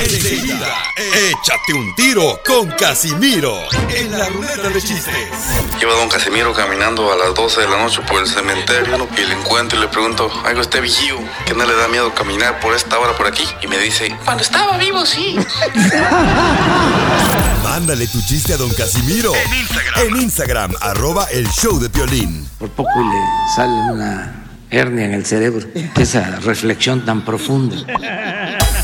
Enseguida, échate un tiro con Casimiro en la ruleta de chistes. Lleva don Casimiro caminando a las 12 de la noche por el cementerio y le encuentro y le pregunto, algo este vigío, que no le da miedo caminar por esta hora por aquí. Y me dice, cuando estaba vivo, sí. Mándale tu chiste a don Casimiro en Instagram, en Instagram arroba el show de Piolín. Por poco le sale una hernia en el cerebro. Esa reflexión tan profunda.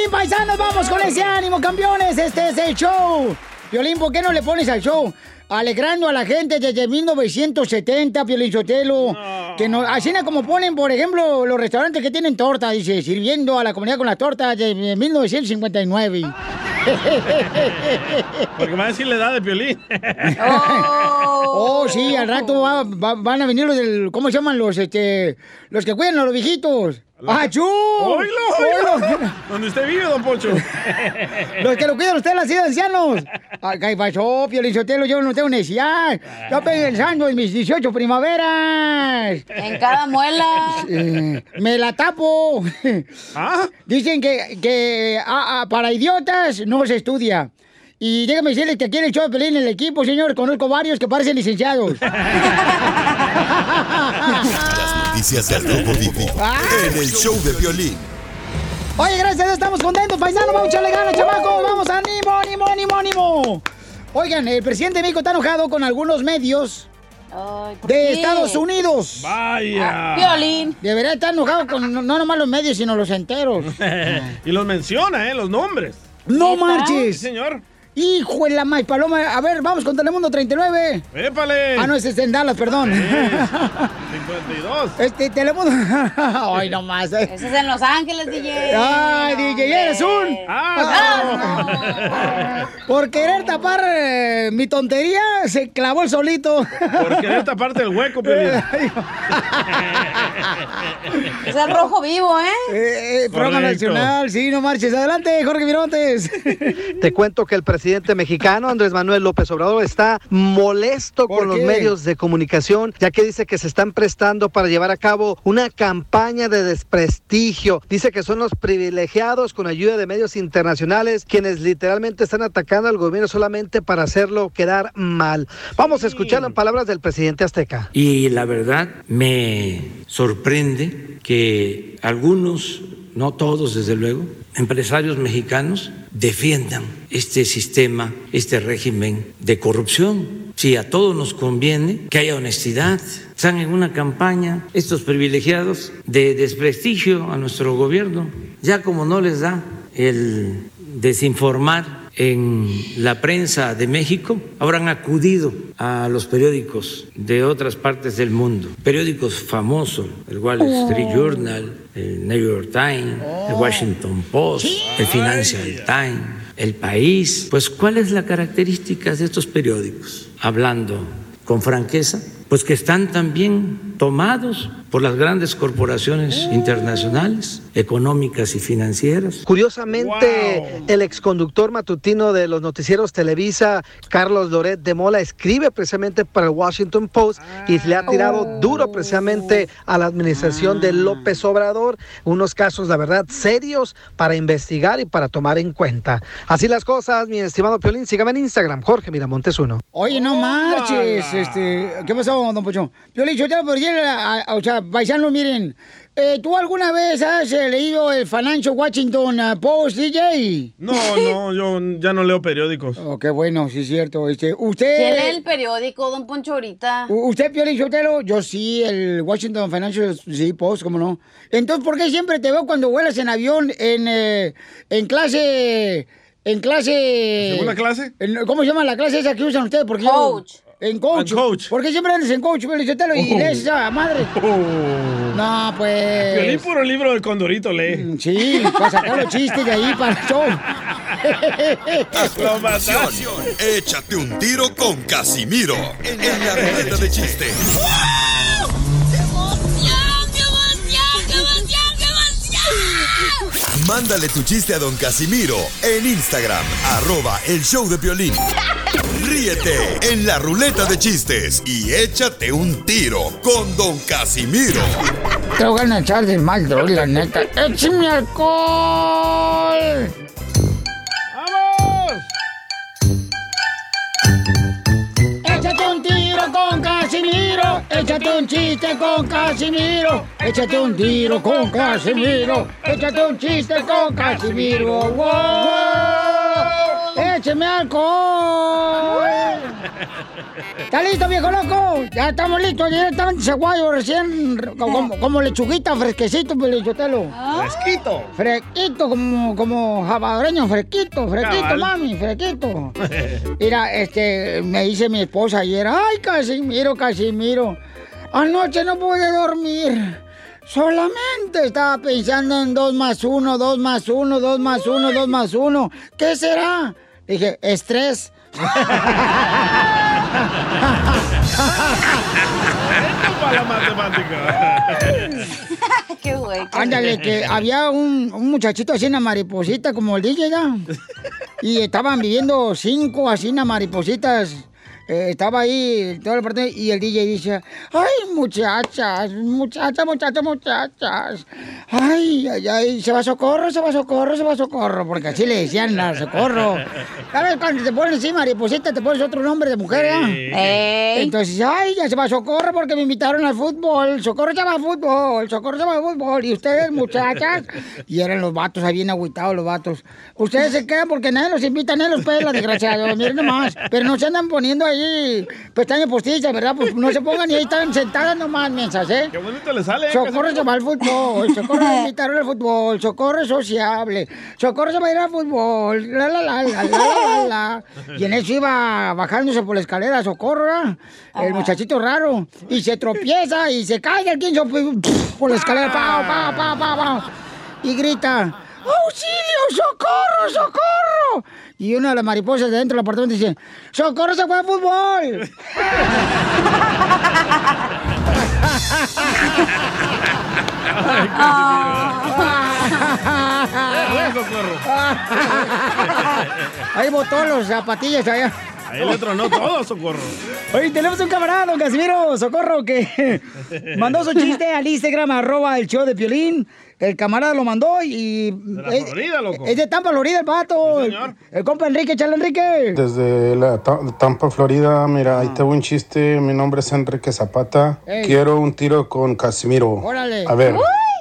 Piolín Paisanos. Vamos con ese ánimo, campeones. Este es el show. Piolín, ¿por qué no le pones al show? Alegrando a la gente desde 1970, Piolín Sotelo. Que no, así es como ponen, por ejemplo, los restaurantes que tienen torta, dice, sirviendo a la comunidad con la torta de 1959. Porque va a decir la edad de Piolín. Oh, sí, al rato va- va- van a venir los del, ¿cómo se llaman los, este, los que cuidan a los viejitos? ¡Achú! ¡Oílo, oílo! Donde usted vive, don Pocho. Los que lo cuidan ustedes, las de ancianos. Ay, ¿Qué pasó? Yo no tengo necesidad. Yo pensando en mis 18 primaveras. En cada muela. Eh, me la tapo. Dicen que, que ah, ah, para idiotas no se estudia. Y déjame decirles que aquí en el show de Pelín, en el equipo, señor, conozco varios que parecen licenciados. Noticias del Rojo Vivo en el show de Piolín. Oye, gracias a Dios estamos contentos, paisanos. Vamos a echarle ganas, chamacos. Vamos, ánimo, ánimo, ánimo, ánimo. Oigan, el presidente de México está enojado con algunos medios de qué? Estados Unidos. Vaya. Ah, Violín. Debería estar enojado con no, no nomás los medios, sino los enteros. y los menciona, ¿eh? Los nombres. ¡No marches! Sí, señor. ¡Hijo de la maíz paloma! A ver, vamos con Telemundo 39. ¡Épale! Ah, no, ese es en Dallas, perdón. 52. Este, Telemundo. Ay, no más. Ese es en Los Ángeles, DJ. Ay, DJ, eres un. Ah, Por querer tapar eh, mi tontería, se clavó el solito. Por querer taparte el hueco, Piolín. Es el rojo vivo, ¿eh? Eh, eh, programa nacional, sí, no marches. Adelante, Jorge Mirontes. Te cuento que el presidente mexicano, Andrés Manuel López Obrador, está molesto con los medios de comunicación, ya que dice que se están prestando para llevar a cabo una campaña de desprestigio. Dice que son los privilegiados con ayuda de medios internacionales quienes literalmente están atacando al gobierno solamente para hacerlo quedar mal. Vamos a escuchar las palabras del presidente azteca. Y la verdad me sorprende que algunos, no todos desde luego, empresarios mexicanos defiendan este sistema, este régimen de corrupción. Si a todos nos conviene que haya honestidad, están en una campaña estos privilegiados de desprestigio a nuestro gobierno, ya como no les da el desinformar en la prensa de México, habrán acudido a los periódicos de otras partes del mundo, periódicos famosos, el Wall Street Journal, el New York Times, el Washington Post, el Financial Times, el País. Pues, ¿cuál es la característica de estos periódicos? Hablando con franqueza, pues que están también tomados por las grandes corporaciones internacionales, económicas y financieras. Curiosamente, el exconductor matutino de los noticieros Televisa, Carlos Loret de Mola, escribe precisamente para el Washington Post y le ha tirado duro precisamente a la administración de López Obrador. Unos casos, la verdad, serios para investigar y para tomar en cuenta. Así las cosas, mi estimado Piolín. Sígame en Instagram, Jorge Miramontes uno. Oye, no marches. Este, ¿Qué pasó, don Pocho? Yo le a- o sea, paisanos, miren, eh, ¿tú alguna vez has eh, leído el Financial Washington eh, Post, DJ? No, no, yo ya no leo periódicos. Oh, qué bueno, sí es cierto. Este, usted... ¿Quién lee el periódico, don Poncho, ahorita? ¿Usted, Piolín Sotelo? Yo sí, el Washington Financial sí, Post, ¿cómo no? Entonces, ¿por qué siempre te veo cuando vuelas en avión en, eh, en clase... En clase... ¿Segunda clase? en- ¿Cómo se llama la clase esa que usan ustedes? Porque yo- Coach. En coach. En coach. ¿Por qué siempre andas en coach, Sotelo? Y Oh. lees esa madre. No, pues... Violín puro libro del Condorito lee. Sí, para sacar los chistes de ahí para el show. Échate un tiro con Casimiro en la ruleta de chiste. Mándale tu chiste a don Casimiro en Instagram, arroba el show de violín. Ríete en la ruleta de chistes y échate un tiro con don Casimiro. Te voy a echar de mal, droga, la neta. ¡Échame alcohol! ¡Vamos! Échate un tiro con Casimiro, échate un chiste con Casimiro, échate un tiro con Casimiro, échate un chiste con Casimiro. ¡Wow! ¡Écheme alcohol! ¿Está listo, viejo loco? Ya estamos listos, directamente ceguayo, recién como, como lechuguita, fresquecito, pelichotelo. Fresquito. Fresquito, como, como jabareño, fresquito, fresquito, Cabal. mami, fresquito. Mira, este, me dice mi esposa ayer, ay, Casimiro, Casimiro, anoche no pude dormir. Solamente estaba pensando en dos más uno, dos más uno, dos más uno, dos más uno. ¿Qué será? Dije, estrés. Esto para la matemática. Qué güey. Ándale, que había un, un muchachito así, una mariposita, como el DJ, ¿ya? Y estaban viviendo cinco así, unas maripositas. Eh, estaba ahí toda la parte y el DJ dice, ay, muchachas, muchachas, muchachas, muchachas. Ay, ay, ay, se va socorro, se va socorro, se va socorro, porque así le decían a socorro. ¿Sabes cuando te pones así mariposita, te pones otro nombre de mujer. Ey. Entonces, ay, ya se va Socorro porque me invitaron al fútbol. Socorro se va al fútbol, Socorro se va al fútbol. Y ustedes, muchachas, y eran los vatos, ahí bien agüitados los vatos. Ustedes se quedan porque nadie los invita, nadie los pela, desgraciados. Miren nomás. Pero no se andan poniendo ahí pestañas postizas, ¿verdad? Pues no se pongan y ahí están sentadas nomás, mensas, ¿eh? Qué bonito le sale. ¿eh? Socorro se va al fútbol, Socorro me invitaron al fútbol, Socorro es sociable, Socorro se va a ir al fútbol, la la la la la la la. Y en eso iba bajándose por la escalera Socorro, ¿verdad? el muchachito raro, y se tropieza y se cae el quinzo por la escalera, pa, pa, pa, pa, pa, y grita, ¡Auxilio, socorro, socorro! Y una de las mariposas de dentro del apartamento dice, ¡Socorro se fue al fútbol! Ahí botó los zapatillas allá. Ahí le tronó todo, socorro. Oye, tenemos un camarada, don Casimiro Socorro, que mandó su chiste al Instagram, arroba el show de Piolín. El camarada lo mandó y... De la es- Florida, loco. Es de Tampa, Florida, el vato. Sí, el, señor. el compa Enrique, chale Enrique. Desde la Ta- Tampa, Florida, mira, ahí tengo un chiste. Mi nombre es Enrique Zapata. Ey. Quiero un tiro con Casimiro. Órale. A ver,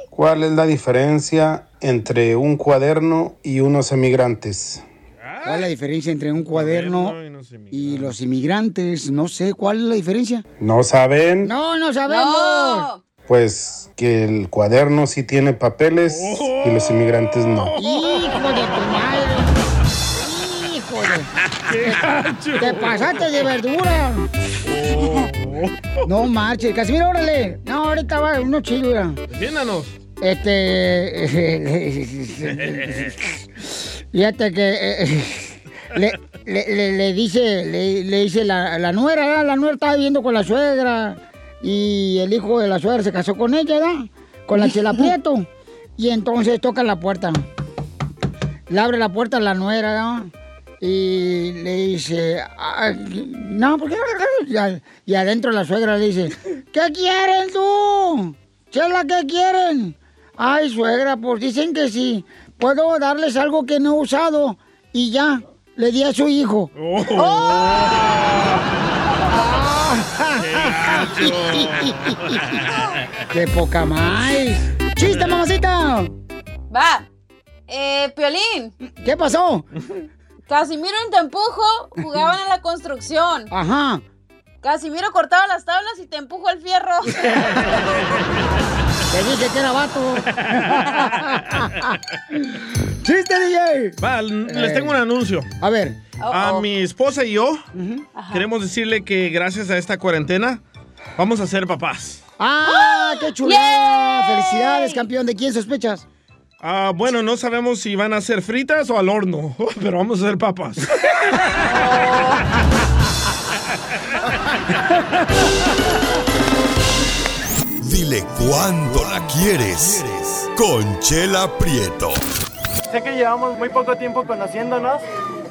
¿cuál es la diferencia entre un cuaderno y unos emigrantes? ¿Cuál es la diferencia entre un cuaderno Cuaderno y los inmigrantes. y los inmigrantes? No sé, ¿cuál es la diferencia? ¿No saben? No, no sabemos. No. Pues que el cuaderno sí tiene papeles y los inmigrantes no. Hijo de tu madre. Hijo de... Te pasaste de verdura. No marches, Casimiro, órale. No, ahorita va uno chido, mira. Defiéndanos. Este. Fíjate que. eh, le, le- le- le dice, le, le dice la, la nuera, ¿verdad? la nuera estaba viviendo con la suegra y el hijo de la suegra se casó con ella, ¿verdad? Con la Chela Prieto. Y entonces toca la puerta. Le abre la puerta a la nuera, ¿verdad? Y le dice, "Ah, no, ¿por qué no le abres?" Y adentro la suegra le dice, ¿qué quieren tú? Chela, ¿qué quieren? Ay, suegra, pues dicen que sí. Puedo darles algo que no he usado. Y ya, le di a su hijo. Oh. ¡Qué poca más! ¡Chiste, mamacita! Va. Eh, Piolín. ¿Qué pasó? Casimiro y te empujo jugaban en la construcción. Ajá. Casimiro cortaba las tablas y te empujo el fierro. Te dije que era vato. ¡Chiste, DJ! Va, les tengo un anuncio. A ver. A mi esposa y yo queremos decirle que gracias a esta cuarentena vamos a ser papás. ¡Ah, qué chulada! ¡Felicidades, campeón! ¿De quién sospechas? Ah, bueno, no sabemos si van a ser fritas o al horno, pero vamos a ser papas. Dile cuándo la quieres. Conchela Prieto. Sé que llevamos muy poco tiempo conociéndonos.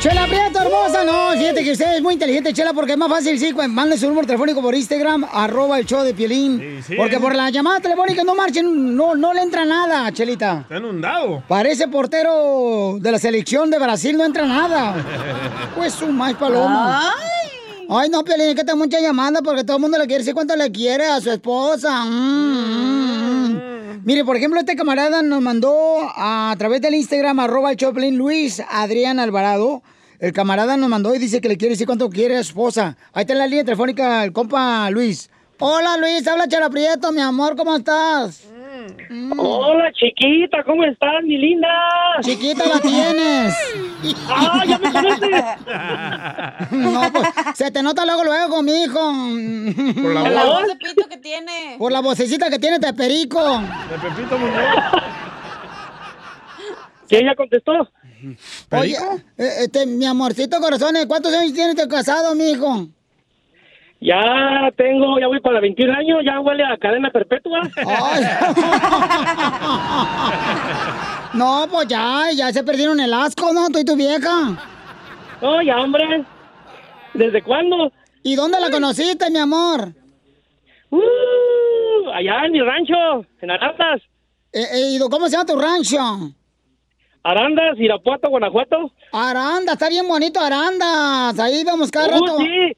Chela Prieto, hermosa. No, fíjate que usted es muy inteligente, Chela, porque es más fácil, sí, mande su número telefónico por Instagram, arroba el show de Piolín. sí. porque por la llamada telefónica no marchen, no, no le entra nada, Chelita. Está inundado. Parece portero de la selección de Brasil, no entra nada. Pues su más paloma. Ay. no, Piolín, es que está mucha llamada porque todo el mundo le quiere decir cuánto le quiere a su esposa. Mm, mm. Mire, por ejemplo, este camarada nos mandó a, través del Instagram, arroba el Choplin, Luis Adrián Alvarado. El camarada nos mandó y dice que le quiere decir cuánto quiere a su esposa. Ahí está en la línea telefónica el compa Luis. Hola Luis, habla Chela Prieto, mi amor, ¿cómo estás? Hola, chiquita, ¿cómo estás, mi linda? Chiquita la tienes. ¡Ah, ya me conoces! No, pues, se te nota luego, luego, mijo. Por la Por la voz. de pito que tiene. Por la vocecita que tiene de perico. De Pepito Muñoz. ¿Quién ya contestó? Oye, eh, este, mi amorcito corazón, ¿eh? ¿cuántos años tienes de casado, mijo? Ya tengo, ya voy para 21 años, ya huele a cadena perpetua. No, pues ya, ya se perdieron el asco, ¿no? Tú y tu vieja. No, ya, hombre. ¿Desde cuándo? ¿Y dónde la conociste, mi amor? Uh, allá en mi rancho, en Arandas. Eh, eh, ¿y ¿Cómo se llama tu rancho? Arandas, Irapuato, Guanajuato. Aranda, está bien bonito Arandas. Ahí vamos cada Uh, rato. sí.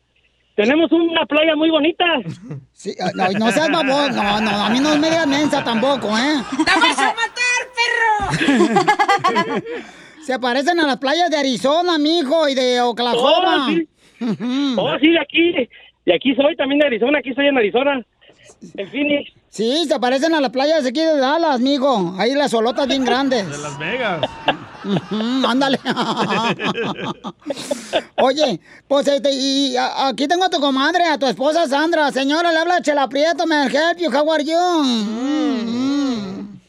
Tenemos una playa muy bonita. Sí, no, no seas babón. No, no, a mí no me digas mensa tampoco, ¿eh? ¡Te vas a matar, perro! Se parecen a las playas de Arizona, mijo, y de Oklahoma. Oh, sí. Oh, sí, de aquí. De aquí soy, también de Arizona. Aquí estoy en Arizona. En Phoenix. Sí, se parecen a las playas de aquí de Dallas, mijo. Ahí las solotas bien grandes. De Las Vegas. Ándale. Oye, pues este, y a- aquí tengo a tu comadre, a tu esposa Sandra. Señora, le habla Chela Prieto, me help you, how are you? Mm, mm.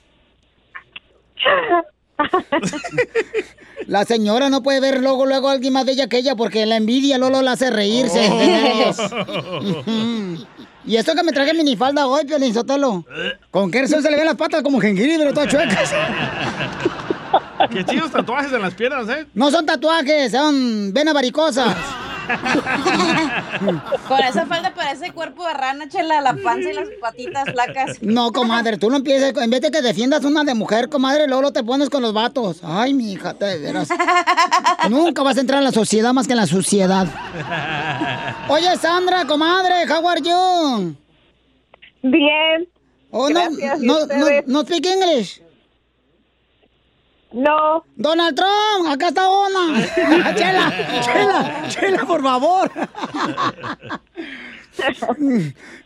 La señora no puede ver luego, luego a alguien más bella que ella porque la envidia Lolo la hace reírse. de. Ujú. Y esto que me traje minifalda hoy, Piolín Sotelo. ¿Con qué razón se le ven las patas como jengibre, todas chuecas? Qué chidos tatuajes en las piernas, ¿eh? No son tatuajes, son venas varicosas. Con esa falda parece cuerpo de rana, chela, la panza y las patitas flacas. No, comadre, tú no empieces, en vez de que defiendas una de mujer, comadre, luego te pones con los vatos. Ay, mi hija, te veras. Nunca vas a entrar en la sociedad más que en la suciedad. Oye, Sandra, comadre, how are you? Bien. Oh, Gracias, ¿y no, no, no, no speak English. No. Donald Trump, acá está una. chela, chela, chela, por favor.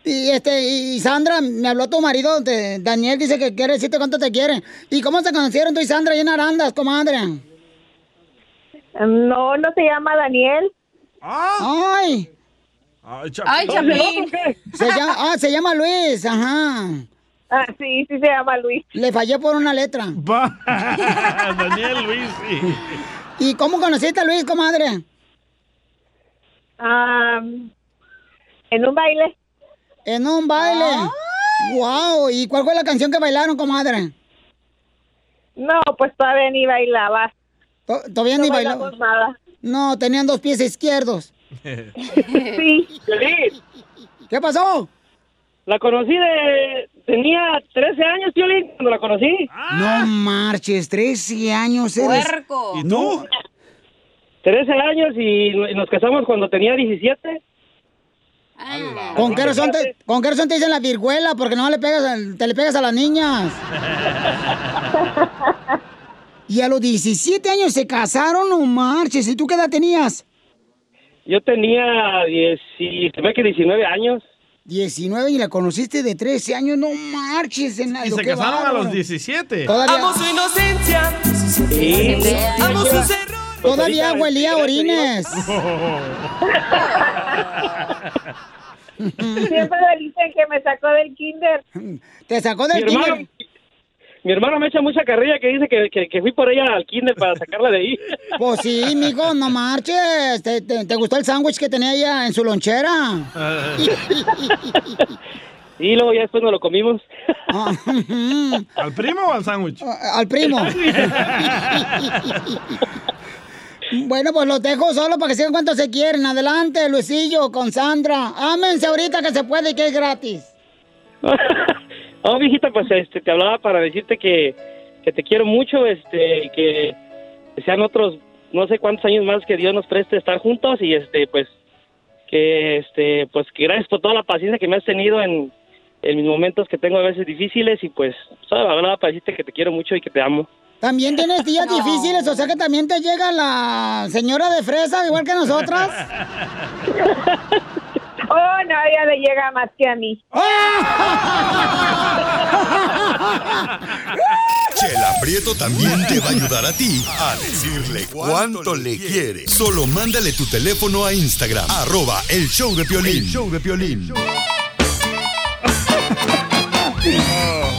y este, y Sandra, me habló tu marido, de- Daniel, dice que quiere decirte cuánto te quiere. ¿Y cómo se conocieron tú y Sandra ahí en Arandas, comadre? No, no se llama Daniel. ¡Ay! Ay, Ay, Chapín. Se llama, ah, se llama Luis, ajá. Ah, sí, sí se llama Luis. Le fallé por una letra. Daniel Luis, sí. ¿Y cómo conociste a Luis, comadre? Ah, en un baile. En un baile. Wow, ¿y cuál fue la canción que bailaron, comadre? No, pues todavía ni bailaba. To- Todavía No ni bailaba. nada. No, tenían dos pies izquierdos. Sí. ¿Qué pasó? La conocí de... Tenía 13 años, Piolín, cuando la conocí. No marches, 13 años eres. Puerco. ¿Y tú? 13 años y nos casamos cuando tenía 17. ¿Con qué, razón te, ¿Con qué razón te dicen la virguela? Porque no le pegas, al- te le pegas a las niñas. y a los 17 años se casaron, no marches. ¿Y tú qué edad tenías? Yo tenía 10, y se ve que 19 años. 19 y la conociste de 13 años, no marches. En Y se casaron a los 17. Todavía- Amo su inocencia. Sí. Amo sus errores. Todavía huelía orines. Siempre le dicen que me sacó del kinder. Te sacó del hermano, kinder. Mi hermano me echa mucha carrilla que dice que, que, que fui por ella al kinder para sacarla de ahí. Pues sí, mijo, no marches. ¿Te, te- te gustó el sándwich que tenía ella en su lonchera? Y luego ya después nos lo comimos. ¿Al primo o al sándwich? Al primo. Bueno, pues los dejo solo para que sigan cuánto se quieren. Adelante, Luisillo, con Sandra. Ámense ahorita que se puede y que es gratis. Oh, viejita, pues este, te hablaba para decirte que, que te quiero mucho, este, que sean otros no sé cuántos años más que Dios nos preste estar juntos y este, pues, que este, pues que gracias por toda la paciencia que me has tenido en, en mis momentos que tengo a veces difíciles y pues, ¿sabes? Hablaba para decirte que te quiero mucho y que te amo. También tienes días difíciles, o sea que también te llega la señora de fresa, igual que nosotras. Oh, no, ella le llega más que a mí. Chela Prieto también te va a ayudar a ti a decirle cuánto le quiere. Solo mándale tu teléfono a Instagram, arroba el show de Piolín. El show de Piolín.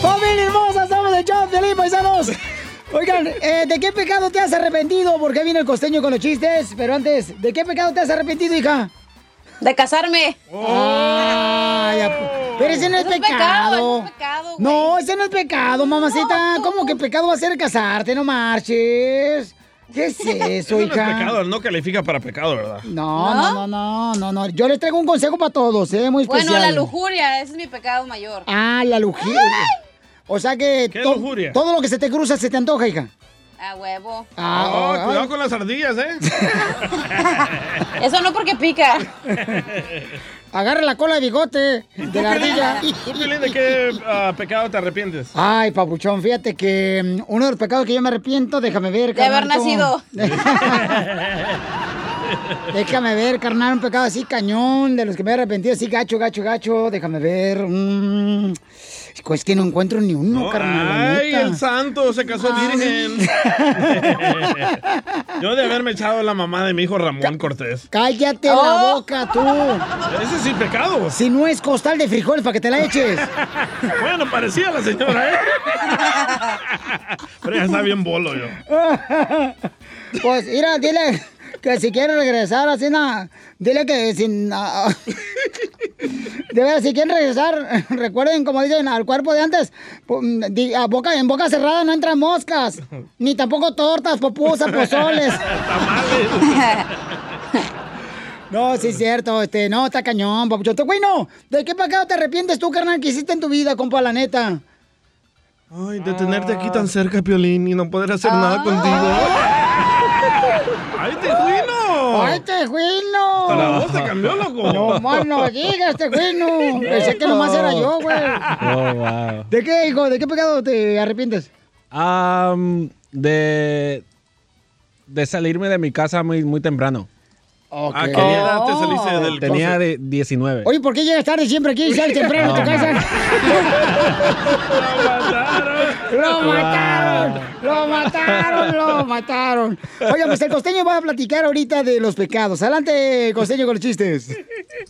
¡Familia hermosa! ¡Somos de show, Piolín, paisanos! Oigan, eh, ¿de qué pecado te has arrepentido? Porque viene el costeño con los chistes. Pero antes, ¿de qué pecado te has arrepentido, hija? De casarme. Ay, ap- pero ese no es pecado. pecado, eso es pecado, güey. no, ese no es pecado, mamacita. ¿Cómo que pecado va a ser casarte? No marches. ¿Qué es eso, Eso no es hija? pecado, no califica para pecado, ¿verdad? No, no, no, no, no, no. Yo les traigo un consejo para todos, ¿eh? Muy especial. Bueno, la lujuria, ese es mi pecado mayor. Ah, la lujuria. O sea que ¿Qué to- lujuria? todo lo que se te cruza se te antoja, hija. A huevo. Ah, Oh, ah, cuidado con las ardillas, ¿eh? Eso no porque pica. Agarra la cola de bigote de la ardilla. ¿Tú, Piolín, de qué ah, pecado te arrepientes? Ay, papuchón, fíjate que mm, uno de los pecados que yo me arrepiento, déjame ver, De haber nacido. déjame ver, carnal, un pecado así cañón, de los que me he arrepentido, así gacho, gacho, gacho, déjame ver. mm, es que no encuentro ni uno, No, carnal. ay, el santo se casó virgen. Yo de haberme echado la mamá de mi hijo Ramón Cortés. Cállate la Oh. boca, tú. Ese sí pecado. Si no es costal de frijoles para que te la eches. Bueno, parecía la señora, ¿eh? Pero ya está bien bolo yo. Pues, mira, dile que si quiere regresar así, na, dile que sin... ah, de veras, si quieren regresar, recuerden, como dicen, al cuerpo de antes, a boca, en boca cerrada no entran moscas, ni tampoco tortas, popusas, pozoles. No, sí es cierto, este, no, está cañón, papuchón. Güey, no, ¿de qué pecado te arrepientes tú, carnal, que hiciste en tu vida, compa, la neta? Ay, de tenerte aquí tan cerca, Piolín, y no poder hacer nada contigo. ¡Ay, te juino! ¡Ay, tejuino! La voz te cambió, loco. No más no digas, tejuino. Pensé que nomás era yo, güey. Oh, wow. ¿De qué, hijo? ¿De qué pecado te arrepientes? Am, de, de salirme de mi casa muy, muy temprano. ¿A qué edad te saliste del Tenía de 19. Oye, ¿por qué llegas tarde siempre aquí y sales temprano a tu No. casa? ¡Lo mataron! ¡Lo mataron! ¡Lo mataron! Oiga, pues el costeño va a platicar ahorita de los pecados. Adelante, costeño, con los chistes.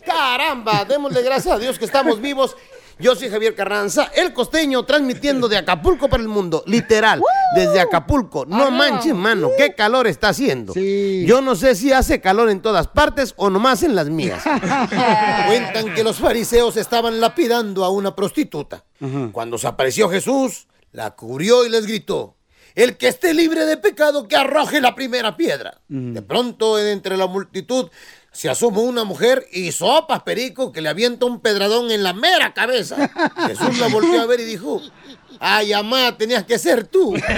Caramba, démosle gracias a Dios que estamos vivos. Yo soy Javier Carranza, el costeño, transmitiendo de Acapulco para el mundo, literal, desde Acapulco. No manches, mano, qué calor está haciendo. Yo no sé si hace calor en todas partes o nomás en las mías. Cuentan que los fariseos estaban lapidando a una prostituta. Cuando se apareció Jesús, la cubrió y les gritó, el que esté libre de pecado, que arroje la primera piedra. De pronto, entre la multitud, se asomó una mujer y sopas, perico, que le avienta un pedradón en la mera cabeza. Jesús la volvió a ver y dijo, ay, mamá, tenías que ser tú. Siempre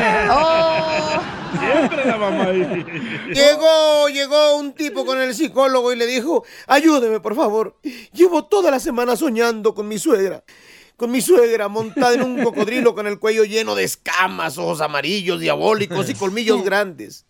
la mamá ahí. Llegó, llegó un tipo con el psicólogo y le dijo, ayúdeme, por favor. Llevo toda la semana soñando con mi suegra. Con mi suegra montada en un cocodrilo con el cuello lleno de escamas, ojos amarillos, diabólicos y colmillos grandes.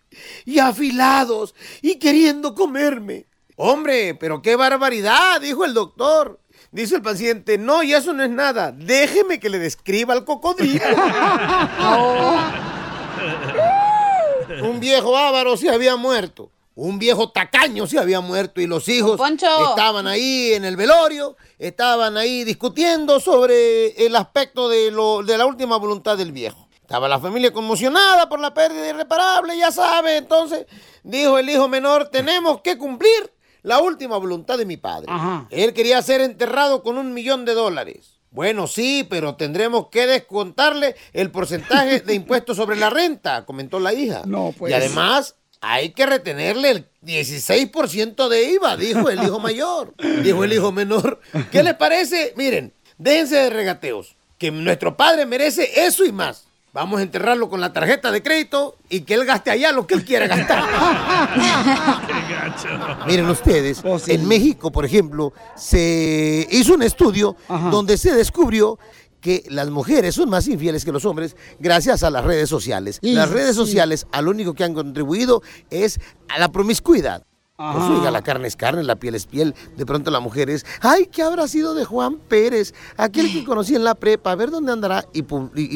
Y afilados y queriendo comerme. Hombre, pero qué barbaridad, dijo el doctor. Dice el paciente, no, y eso no es nada. Déjeme que le describa al cocodrilo. Un viejo ávaro se había muerto. Un viejo tacaño se había muerto y los hijos Poncho. estaban ahí en el velorio, estaban ahí discutiendo sobre el aspecto de, lo, de la última voluntad del viejo. Estaba la familia conmocionada por la pérdida irreparable, ya sabe. Entonces dijo el hijo menor, tenemos que cumplir la última voluntad de mi padre. Él quería ser enterrado con un millón de dólares. Bueno, sí, pero tendremos que descontarle el porcentaje de impuestos sobre la renta, comentó la hija. No, pues. Y además, hay que retenerle el 16% de IVA, dijo el hijo mayor. Dijo el hijo menor. ¿Qué les parece? Miren, déjense de regateos, que nuestro padre merece eso y más. Vamos a enterrarlo con la tarjeta de crédito y que él gaste allá lo que él quiera gastar. Miren ustedes, en México, por ejemplo, se hizo un estudio donde se descubrió que las mujeres son más infieles que los hombres gracias a las redes sociales. Sí, las redes sí. sociales a lo único que han contribuido es a la promiscuidad. Pues, oiga, la carne es carne, la piel es piel. De pronto la mujer es, ay, ¿qué habrá sido de Juan Pérez? Aquel que conocí en la prepa, a ver dónde andará. Y,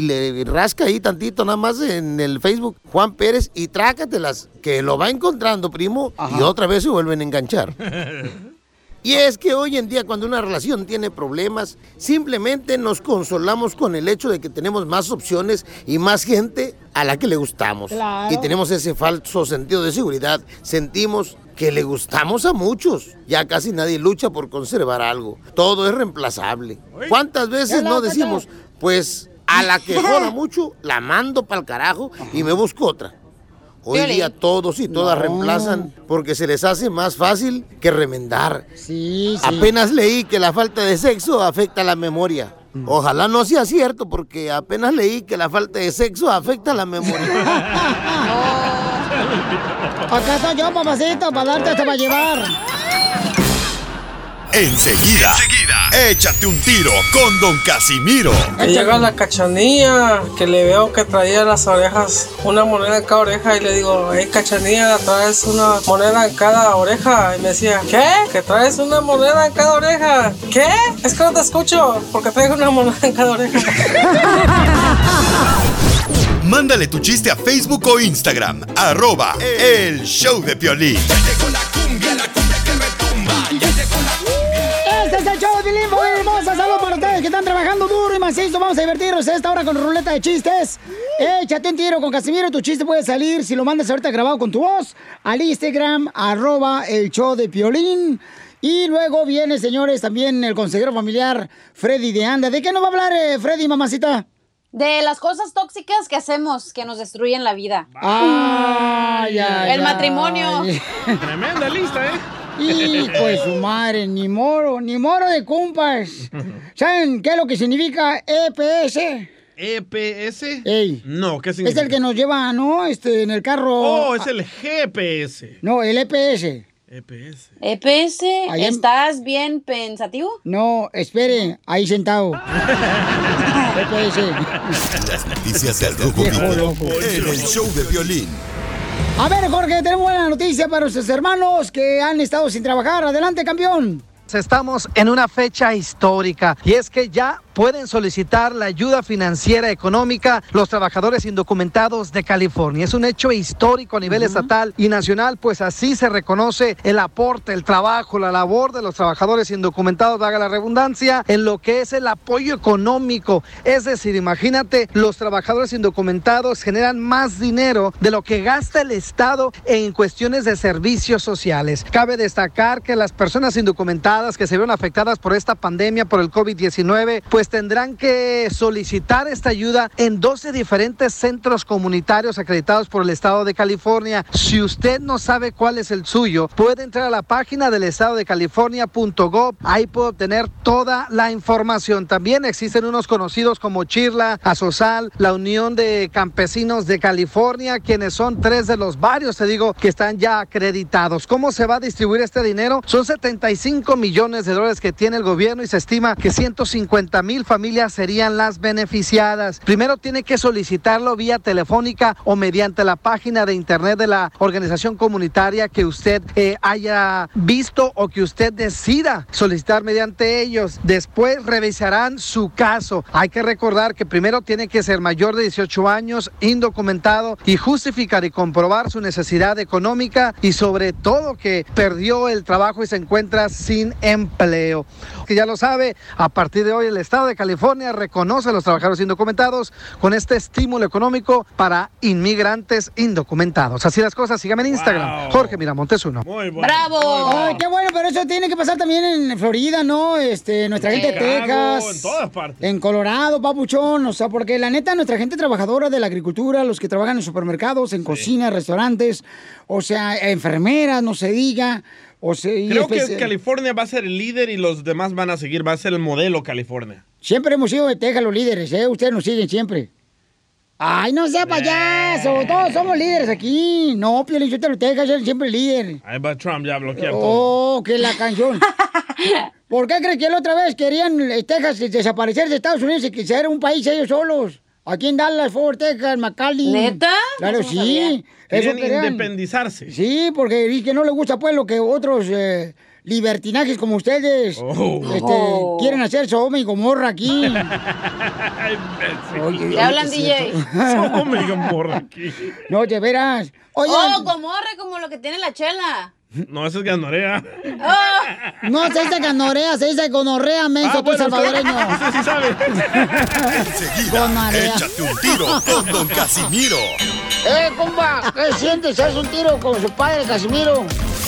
le rasca ahí tantito nada más en el Facebook, Juan Pérez, y trácatelas, que lo va encontrando, primo, y otra vez se vuelven a enganchar. Y es que hoy en día cuando una relación tiene problemas, simplemente nos consolamos con el hecho de que tenemos más opciones y más gente a la que le gustamos. Claro. Y tenemos ese falso sentido de seguridad. Sentimos que le gustamos a muchos. Ya casi nadie lucha por conservar algo. Todo es reemplazable. ¿Cuántas veces no decimos, pues a la que joda mucho, la mando para el carajo y me busco otra? Hoy día todos y todas No. reemplazan porque se les hace más fácil que remendar. Sí, sí. Apenas leí que la falta de sexo afecta la memoria. Ojalá no sea cierto porque apenas leí que la falta de sexo afecta la memoria. Acá está yo, papacito, para darte hasta para llevar. Enseguida, échate un tiro con Don Casimiro. Ahí llega la cachanilla, que le veo que traía las orejas, una moneda en cada oreja, y le digo, hey cachanilla, traes una moneda en cada oreja. Y me decía, ¿qué? ¿Que traes una moneda en cada oreja? ¿Qué? Es que no te escucho, porque traigo una moneda en cada oreja. Mándale tu chiste a Facebook o Instagram, arroba el show de Piolín. Este es el show de Pilín, familia hermosa. Saludos para ustedes que están trabajando duro y macizo. Vamos a divertirnos esta hora con ruleta de chistes. Échate un tiro con Casimiro. Tu chiste puede salir si lo mandas ahorita grabado con tu voz al Instagram, arroba el show de Piolín. Y luego viene, señores, también el consejero familiar Freddy de Anda. ¿De qué nos va a hablar eh, Freddy, mamacita? De las cosas tóxicas que hacemos que nos destruyen la vida. Ay, ay, El ay. matrimonio. Tremenda lista, ¿eh? Hijo de su madre, ni moro, ni moro de compas. ¿Saben qué es lo que significa EPS? ¿EPS? Ey. No, ¿qué Es significa? el que nos lleva, ¿no? Este, en el carro. Oh, es el GPS. No, el EPS. EPS. EPS, Allá ¿estás bien pensativo? No, espere, ahí sentado. EPS. Las noticias del Rojo Vivo en el show de Piolín. A ver, Jorge, tenemos buena noticia para nuestros hermanos que han estado sin trabajar. Adelante, campeón. Estamos en una fecha histórica y es que ya pueden solicitar la ayuda financiera económica los trabajadores indocumentados de California. Es un hecho histórico a nivel estatal y nacional, pues así se reconoce el aporte, el trabajo, la labor de los trabajadores indocumentados, haga la redundancia, en lo que es el apoyo económico. Es decir, imagínate, los trabajadores indocumentados generan más dinero de lo que gasta el Estado en cuestiones de servicios sociales. Cabe destacar que las personas indocumentadas que se vieron afectadas por esta pandemia, por el COVID-19, pues pues tendrán que solicitar esta ayuda en 12 diferentes centros comunitarios acreditados por el estado de California. Si usted no sabe cuál es el suyo, puede entrar a la página del estado de California.gov. Ahí puede obtener toda la información. También existen unos conocidos como Chirla, Asosal, la Unión de Campesinos de California, quienes son tres de los varios, te digo, que están ya acreditados. ¿Cómo se va a distribuir este dinero? Son 75 millones de dólares que tiene el gobierno y se estima que 150 mil familias serían las beneficiadas. Primero tiene que solicitarlo vía telefónica o mediante la página de internet de la organización comunitaria que usted eh, haya visto o que usted decida solicitar mediante ellos. Después revisarán su caso. Hay que recordar que primero tiene que ser mayor de 18 años, indocumentado y justificar y comprobar su necesidad económica y sobre todo que perdió el trabajo y se encuentra sin empleo. Que ya lo sabe, a partir de hoy el estado de California reconoce a los trabajadores indocumentados con este estímulo económico para inmigrantes indocumentados. Así las cosas, síganme en Instagram. Jorge Miramontes uno. ¡Bravo! Ay, qué bueno, pero eso tiene que pasar también en Florida, ¿no? Este, nuestra gente de Texas. en todas partes. En Colorado, papuchón. O sea, porque la neta, nuestra gente trabajadora de la agricultura, los que trabajan en supermercados, en cocinas, restaurantes, o sea, enfermeras, no se diga. O sea, Creo que California va a ser el líder y los demás van a seguir. Va a ser el modelo California. Siempre hemos sido de Texas los líderes, ¿eh? Ustedes nos siguen siempre. Ay, no sea payaso. Todos somos líderes aquí. No, Pio yo te lo Texas es siempre líder. Ahí va Trump ya todo. Oh, que la canción. ¿Por qué crees que la otra vez querían eh, Texas desaparecer de Estados Unidos y que ser un país ellos solos? Aquí en Dallas, Fort Texas, McAllen. ¿Neta? Claro, no sí. Eso querían. independizarse. Sí, porque dice que no le gusta pues lo que otros eh, libertinajes como ustedes Oh. este, Oh. quieren hacer Sodoma y Gomorra aquí. Oye, ¿Te hablan, ¿qué es DJ? Sodoma y Gomorra aquí. No, de veras. Oye, Oh, gomorra como lo que tiene la chela. No, ese es Ganorea. no se dice ganorea, se dice gonorrea, menso, Ah, tú bueno, salvadoreño. usted sí sabe. Enseguida, Gonorrea. échate un tiro con Don Casimiro. ¡Eh, compa! ¿Qué sientes? ¿Haz un tiro con su padre, Casimiro?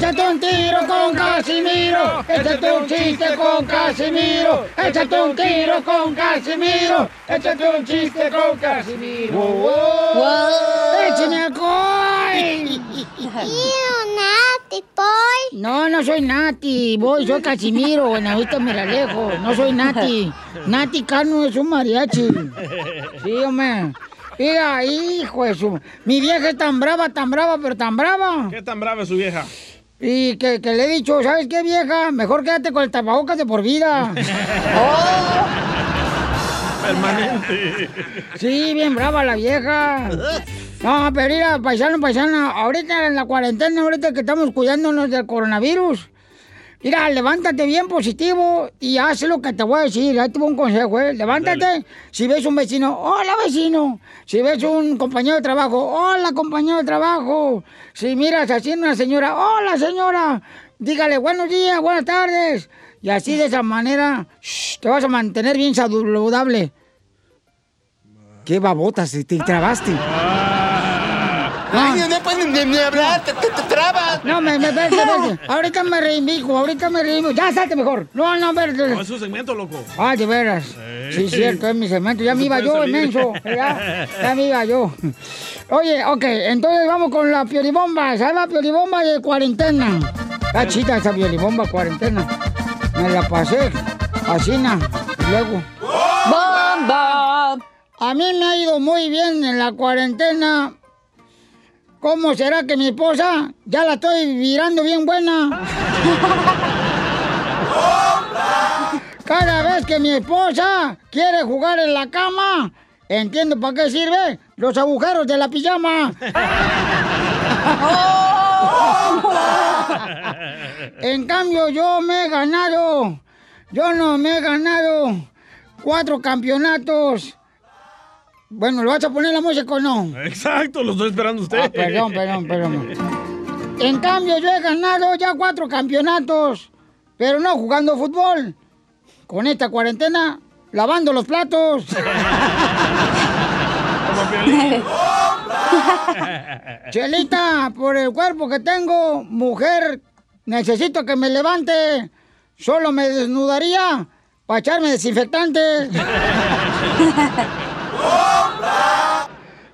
Échate un tiro con Casimiro, échate un chiste con Casimiro, échate un tiro con Casimiro, échate un chiste con Casimiro. ¡Wow! ¡Échame alcohol! Nati, boy. No, no soy Nati, voy, soy Casimiro, bueno, ahorita me la alejo, no soy Nati. Nati Cano es un mariachi. Sí, hombre. Mira, hijo de su... Mi vieja es tan brava, tan brava, pero tan brava. ¿Qué tan brava es su vieja? Y que, que le he dicho, ¿sabes qué, vieja? Mejor quédate con el tapabocas de por vida. Oh. Permanente. Sí, bien brava la vieja. No, pero mira, paisano, paisana, ahorita en la cuarentena, ahorita que estamos cuidándonos del coronavirus, mira, levántate bien positivo y haz lo que te voy a decir. Ahí te voy un consejo, ¿eh? Levántate. Si ves un vecino, hola vecino. Si ves un compañero de trabajo, hola compañero de trabajo. Si miras así a una señora, hola señora. Dígale buenos días, buenas tardes. Y así de esa manera shh, te vas a mantener bien saludable. ¿Qué babotas? Te trabaste. Ay, no puedes ni, ni hablar, te, te- te trabas. No, me, me, espérate. Ahorita me reivindico, ahorita me reivindico. Ya, salte mejor. No, no, espérate. No, es su segmento, loco. Ah, de veras. Sí, cierto, es mi segmento. Ya No me iba yo, salir. inmenso. Ya, ya me iba yo. Oye, ok, entonces vamos con la piolibomba. ¿Sabes la piolibomba de cuarentena? Está chita esa piolibomba cuarentena. Me la pasé. Así, na. Y luego. ¡Bomba! A mí me ha ido muy bien en la cuarentena. ¿Cómo será que mi esposa ya la estoy virando bien buena? Cada vez que mi esposa quiere jugar en la cama, entiendo para qué sirve los agujeros de la pijama. En cambio, yo me he ganado, yo no me he ganado cuatro campeonatos Bueno, ¿le vas a poner la música o no? Exacto, lo estoy esperando usted. Ah, perdón, perdón, perdón. En cambio, yo he ganado ya cuatro campeonatos, pero no jugando fútbol. Con esta cuarentena, lavando los platos. Chelita, por el cuerpo que tengo, mujer, necesito que me levante. Solo me desnudaría para echarme desinfectante.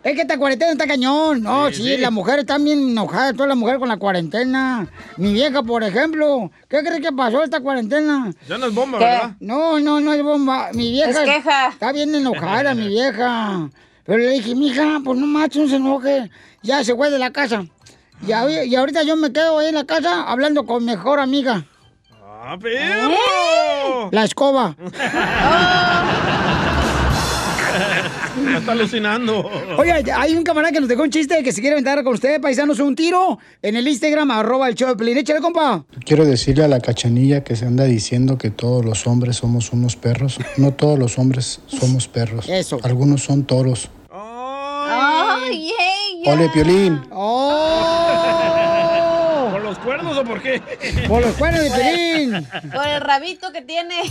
Es que esta cuarentena está cañón. No, sí, sí. las mujeres están bien enojadas, todas las mujeres con la cuarentena. Mi vieja, por ejemplo, ¿qué crees que pasó esta cuarentena? Ya no es bomba, ¿Qué? ¿verdad? No, no, no es bomba. Mi vieja Es queja. está bien enojada, mi vieja. Pero le dije, mija, pues no macho, no se enoje. Ya se fue de la casa. Y, ahori- y ahorita yo me quedo ahí en la casa hablando con mi mejor amiga, ¡Ah, perro! la escoba. Ya está alucinando. Oye, hay un camarada que nos dejó un chiste que se quiere aventar con usted, paisanos, un tiro en el Instagram, arroba el show de Pelín. Échale, compa. Quiero decirle a la cachanilla que se anda diciendo que todos los hombres somos unos perros. No todos los hombres somos perros. Eso. Algunos son toros. Ay, hey, ya. Ole, Piolín. ¡Oh! ¿Por los cuernos o por qué? Por los cuernos de Pelín. Por el rabito que tiene.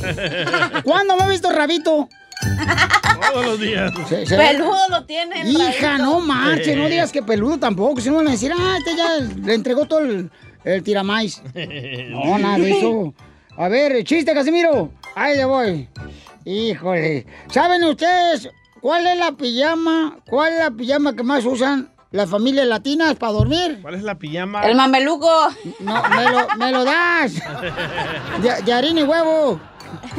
¿Cuándo me ha visto Rabito? Todos los días. Se- se- Peludo lo tiene el Hija, no manches, no digas que peludo tampoco, si no van a decir, ah, este ya le entregó todo el, el tiramais. No, nada de eso. A ver, chiste, Casimiro. Ahí le voy. Híjole. ¿Saben ustedes cuál es la pijama, cuál es la pijama que más usan las familias latinas para dormir? ¿Cuál es la pijama? El mameluco. No, me lo, me lo das. Harina y huevo.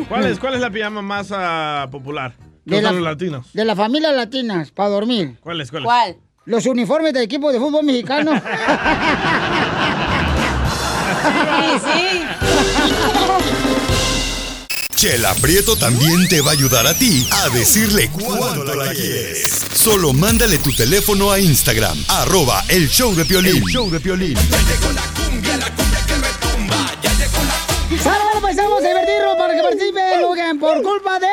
¿Cuál es, cuál es la pijama más ah, popular? De los latinos. De las familias latinas para dormir. ¿Cuál es? ¿Cuál. Los uniformes del equipo de fútbol mexicano. Sí, sí. Chela Prieto también te va a ayudar a ti a decirle cuánto la quieres. Solo mándale tu teléfono a Instagram, arroba el show de Piolín. El show de Piolín. ¡Sábado, paisanos! Vamos a divertirnos para que participen, oigan, por culpa de...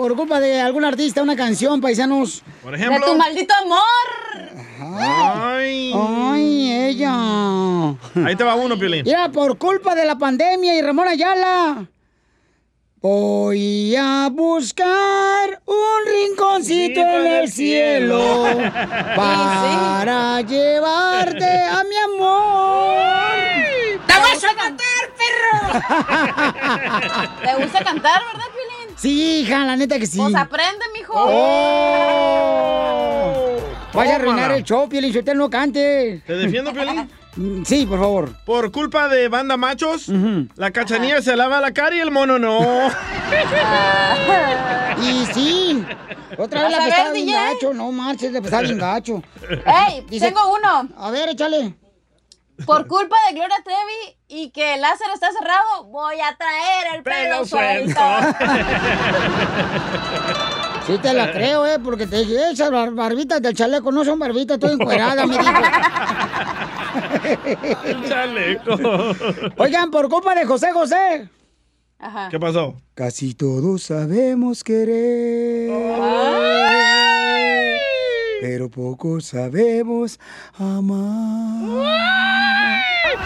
Por culpa de algún artista, una canción, paisanos. Por De ejemplo. tu maldito amor. Ay. ¡Ay, ella! Ahí te va uno, Piolín. Mira, por culpa de la pandemia y Ramón Ayala. Voy a buscar un rinconcito en el cielo para llevarte a mi amor. ¡Te vas a matar, perro! ¿Te gusta cantar, verdad, Piolín? Sí, hija, la neta que sí. Pues aprende, mijo. ¡Oh! Vaya a arruinar el show, Piolín, usted no cante. ¿Te defiendo, Piolín? Mm, Sí, por favor. Por culpa de banda machos, la cachanilla se lava la cara y el mono no. Y sí. Otra vez la a que ver, estaba bien gacho. No marches, la estaba bien gacho. ¡Ey! Dice- Tengo uno. A ver, échale. Por culpa de Gloria Trevi y que el láser está cerrado, voy a traer el pelo, Pelo suelto. Sí te la creo, eh, porque te dije, esas bar- barbitas del chaleco no son barbitas, estoy encuerada, me dijo. Chaleco. Oigan, por culpa de José José. Ajá. ¿Qué pasó? Casi todos sabemos querer. Pero poco sabemos amar.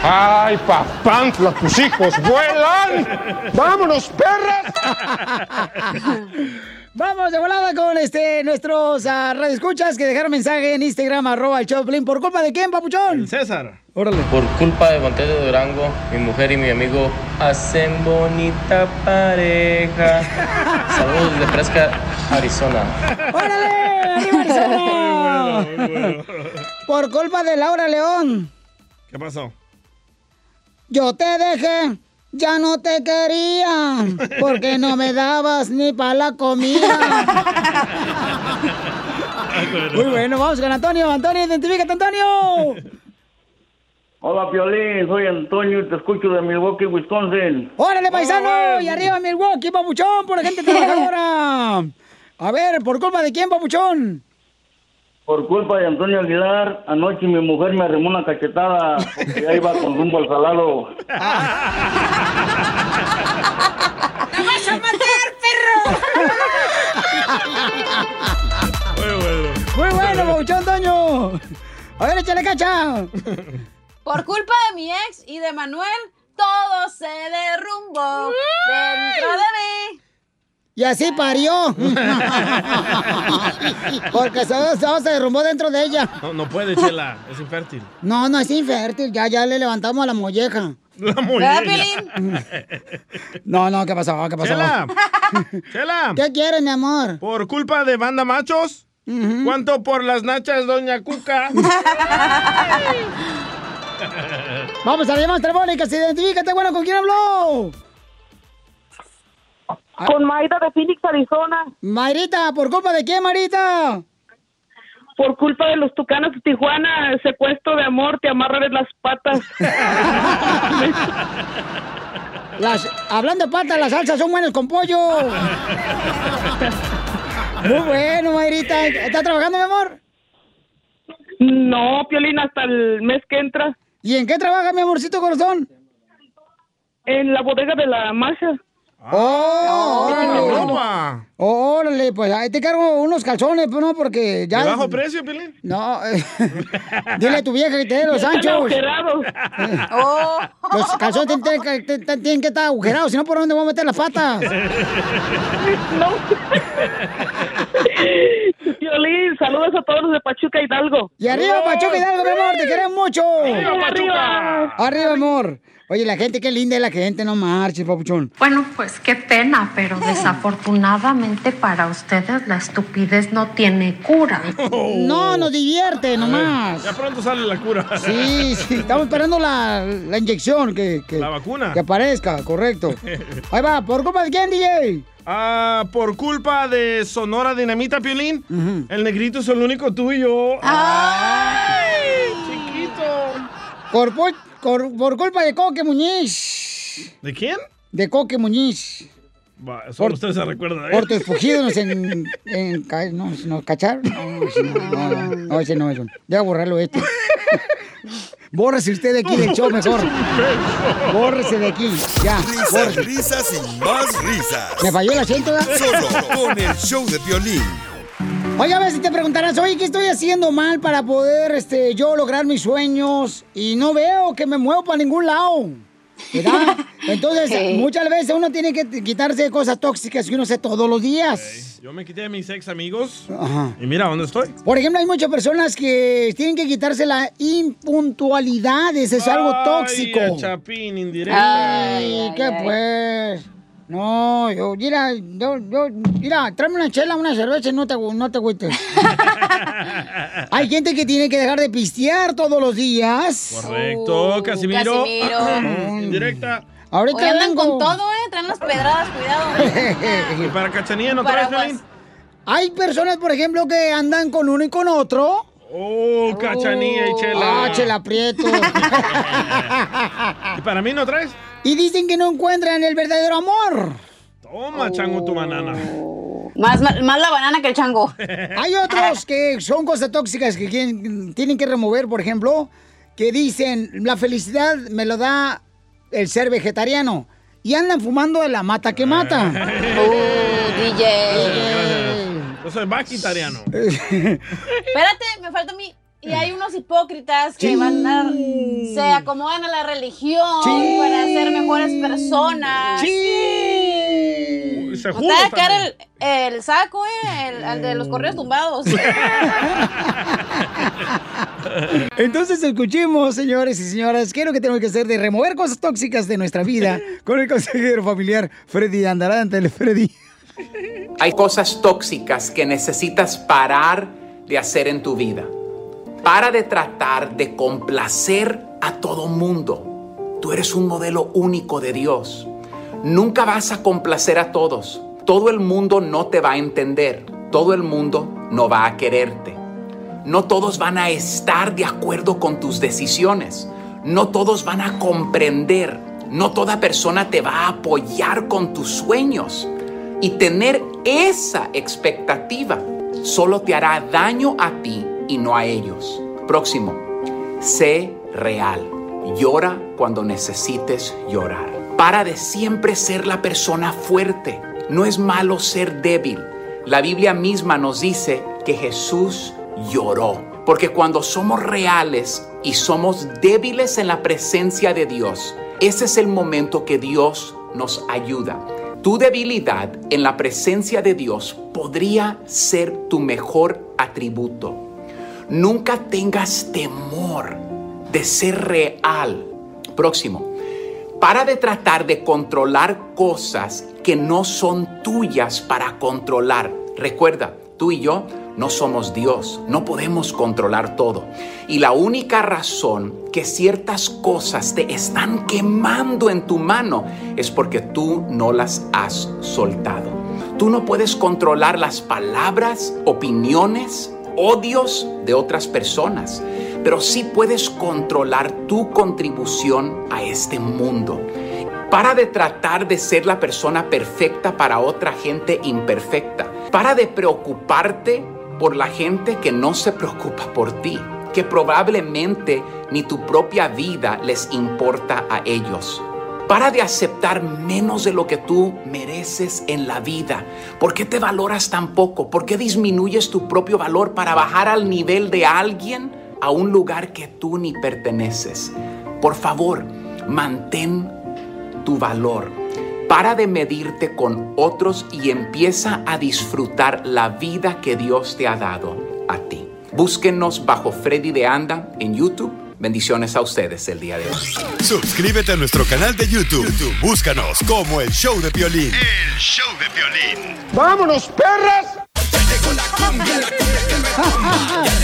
¡Ay, papantla, tus hijos vuelan! ¡Vámonos, perras! Vamos de volada con este nuestros uh, radioescuchas que dejaron mensaje en Instagram, arroba el Choplin. ¿Por culpa de quién, papuchón? César. Órale. Por culpa de Montes de Durango, mi mujer y mi amigo hacen bonita pareja. Saludos desde Fresca, Arizona. ¡Órale! ¡Arriba, Arizona! Por culpa de Laura León. ¿Qué pasó? Yo te dejé, ya no te quería, porque no me dabas ni para la comida. Muy bueno, vamos con Antonio. Antonio, identifícate, Antonio. Hola, Piolín, soy Antonio y te escucho de Milwaukee, Wisconsin. ¡Órale, paisano! Y arriba Milwaukee, papuchón, por la gente trabajadora. A ver, ¿por culpa de quién, papuchón? Por culpa de Antonio Aguilar, anoche mi mujer me arrimó una cachetada porque ya iba con rumbo al salado. ¡Te vas a matar, perro! Muy bueno. Muy bueno, Bauchón Toño. A ver, échale cacha. Por culpa de mi ex y de Manuel, todo se derrumbó dentro de mí. Y así parió. Porque todo, todo se derrumbó dentro de ella. No, no puede, Chela. Es infértil. No, no es infértil. Ya, ya le levantamos a la molleja. La ¿Verdad, Piolín? No, no, ¿qué pasó? ¿Qué pasó? Chela. Chela. ¿Qué quieres, mi amor? Por culpa de banda machos. ¿Cuánto por las nachas, doña Cuca? Vamos a llamada telefónica, identifícate, bueno, ¿con quién habló? Con Mayra de Phoenix, Arizona. Mayrita, ¿por culpa de quién, Marita? Por culpa de los tucanos de Tijuana, secuestro de amor, te amarran las patas. Las, hablando de patas, las salsas son buenas con pollo. Muy bueno, Mayrita. ¿Estás trabajando, mi amor? No, Piolín, hasta el mes que entra. ¿Y en qué trabaja, mi amorcito corazón? En la bodega de la Masha. ¡Oh! ¡Qué órale. Órale, pues ahí te cargo unos calzones, pues no, porque ya. ¿De bajo precio, Pelín? No, eh, dile a tu vieja que te dé los anchos. agujerados. Oh. Los calzones tienen, que- estar agujerados, si no, ¿por dónde voy a meter las patas? Piolín, saludos a todos los de Pachuca Hidalgo. Y arriba, Pachuca Hidalgo, mi amor, te queremos mucho. ¡Arriba, Pachuca! Arriba, amor. Oye, la gente, qué linda es la gente, no marches, papuchón. Bueno, pues qué pena, pero desafortunadamente para ustedes la estupidez no tiene cura. No, nos divierte nomás. Ya pronto sale la cura. Sí, sí, estamos esperando la, la inyección que, que, La vacuna. que aparezca, correcto. Ahí va, ¿por culpa de quién, DJ? Ah, por culpa de Sonora Dinamita, Piolín, el negrito es el único tuyo. ¡Ay! Chiquito. Por, por, por culpa de Coque Muñiz. ¿De quién? De Coque Muñiz. Va, solo usted se recuerda de Por tus fugidos en, en, ca- no, ¿nos cacharon? No, ese no, no, ese no, eso. Ya borrarlo este. Bórrese usted de aquí del show mejor. Bórrese de aquí, ya. Risas, bórrese. risas y más risas. ¿Me falló el acento? ¿verdad? Solo con el show de violín. Oye, a ver si te preguntarás, oye, ¿qué estoy haciendo mal para poder este, yo lograr mis sueños? Y no veo que me muevo para ningún lado. ¿Verdad? Entonces, Sí. muchas veces uno tiene que quitarse cosas tóxicas que uno hace todos los días. Yo me quité de mis ex amigos. Ajá. Y mira, ¿dónde estoy? Por ejemplo, hay muchas personas que tienen que quitarse la impuntualidad. Ese es algo tóxico. Ay, Chapín, indirecta. Ay, ¿qué pues? No, yo, mira, yo, yo, mira, tráeme una chela, una cerveza y no te, no te agüites. Hay gente que tiene que dejar de pistear todos los días. Correcto, Casimiro. Casimiro. Indirecta. Ahorita Hoy andan vengo. con todo, ¿eh? Traen las pedradas, cuidado. Y para Cachanilla no traes. Hay personas, por ejemplo, que andan con uno y con otro. Oh, Cachanilla y Chela. Ah, chela prieto. ¿Y para mí no traes? y dicen que no encuentran el verdadero amor. Toma, chango, tu banana. Más, más, más la banana que el chango. Hay otros que son cosas tóxicas que quieren- tienen que remover, por ejemplo, que dicen, la felicidad me lo da el ser vegetariano. Y andan fumando de la mata que mata. Uh, DJ. Yo soy vaquitariano. Espérate, me falta mí. Y hay unos hipócritas que Sí. van a, se acomodan a la religión Sí. para ser mejores personas. ¡Sí! Se de cara también. el, el saco, eh, el, el de los correos tumbados. Entonces escuchemos, señores y señoras, qué es lo que tenemos que hacer de remover cosas tóxicas de nuestra vida con el consejero familiar Freddy Andarante, el Freddy. Hay cosas tóxicas que necesitas parar de hacer en tu vida. Para de tratar de complacer a todo mundo. Tú eres un modelo único de Dios. Nunca vas a complacer a todos. Todo el mundo no te va a entender. Todo el mundo no va a quererte. No todos van a estar de acuerdo con tus decisiones. No todos van a comprender. No toda persona te va a apoyar con tus sueños. Y tener esa expectativa solo te hará daño a ti y no a ellos. Próximo, sé real. Llora cuando necesites llorar. Para de siempre ser la persona fuerte. No es malo ser débil. La Biblia misma nos dice que Jesús lloró. Porque cuando somos reales y somos débiles en la presencia de Dios, ese es el momento que Dios nos ayuda. Tu debilidad en la presencia de Dios podría ser tu mejor atributo. Nunca tengas temor de ser real. Próximo. Para de tratar de controlar cosas que no son tuyas para controlar. Recuerda, tú y yo no somos Dios, no podemos controlar todo. Y la única razón que ciertas cosas te están quemando en tu mano es porque tú no las has soltado. Tú no puedes controlar las palabras, opiniones, odios de otras personas, pero sí puedes controlar tu contribución a este mundo. Para de tratar de ser la persona perfecta para otra gente imperfecta. Para de preocuparte por la gente que no se preocupa por ti, que probablemente ni tu propia vida les importa a ellos. Para de aceptar menos de lo que tú mereces en la vida. ¿Por qué te valoras tan poco? ¿Por qué disminuyes tu propio valor para bajar al nivel de alguien a un lugar que tú ni perteneces? Por favor, mantén tu valor. Para de medirte con otros y empieza a disfrutar la vida que Dios te ha dado a ti. Búsquenos bajo Freddy de Anda en YouTube. Bendiciones a ustedes el día de hoy. Suscríbete a nuestro canal de YouTube. YouTube, Búscanos como el show de violín. El show de violín. ¡Vámonos, perras!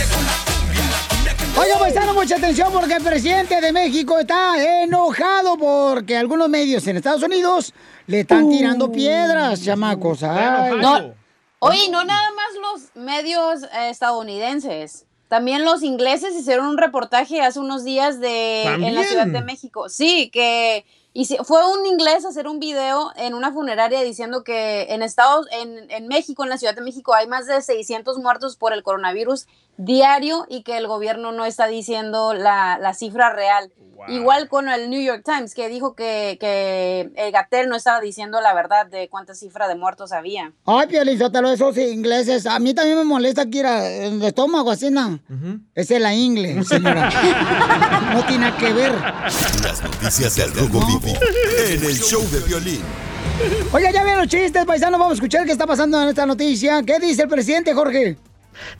Oiga, paisano, mucha atención porque el presidente de México está enojado porque algunos medios en Estados Unidos le están tirando piedras, chamacos. Ay. No, oye, no nada más los medios eh, estadounidenses. También los ingleses hicieron un reportaje hace unos días de en la. Ciudad de México. Sí, que hici- fue un inglés a hacer un video en una funeraria diciendo que en Estados en, en México, en la Ciudad de México, hay más de 600 muertos por el coronavirus diario y que el gobierno no está diciendo la, la cifra real. Igual con el New York Times, que dijo que, que el Gatel no estaba diciendo la verdad de cuánta cifra de muertos había. Ay, Piolizotelo, esos ingleses. A mí también me molesta que era el estómago, así, ¿no? Esa es la ingle, señora. no tiene nada que ver. Las noticias del Rojo Vivo en el show de violín. Oiga, ya ven los chistes, paisanos. Vamos a escuchar qué está pasando en esta noticia. ¿Qué dice el presidente, Jorge?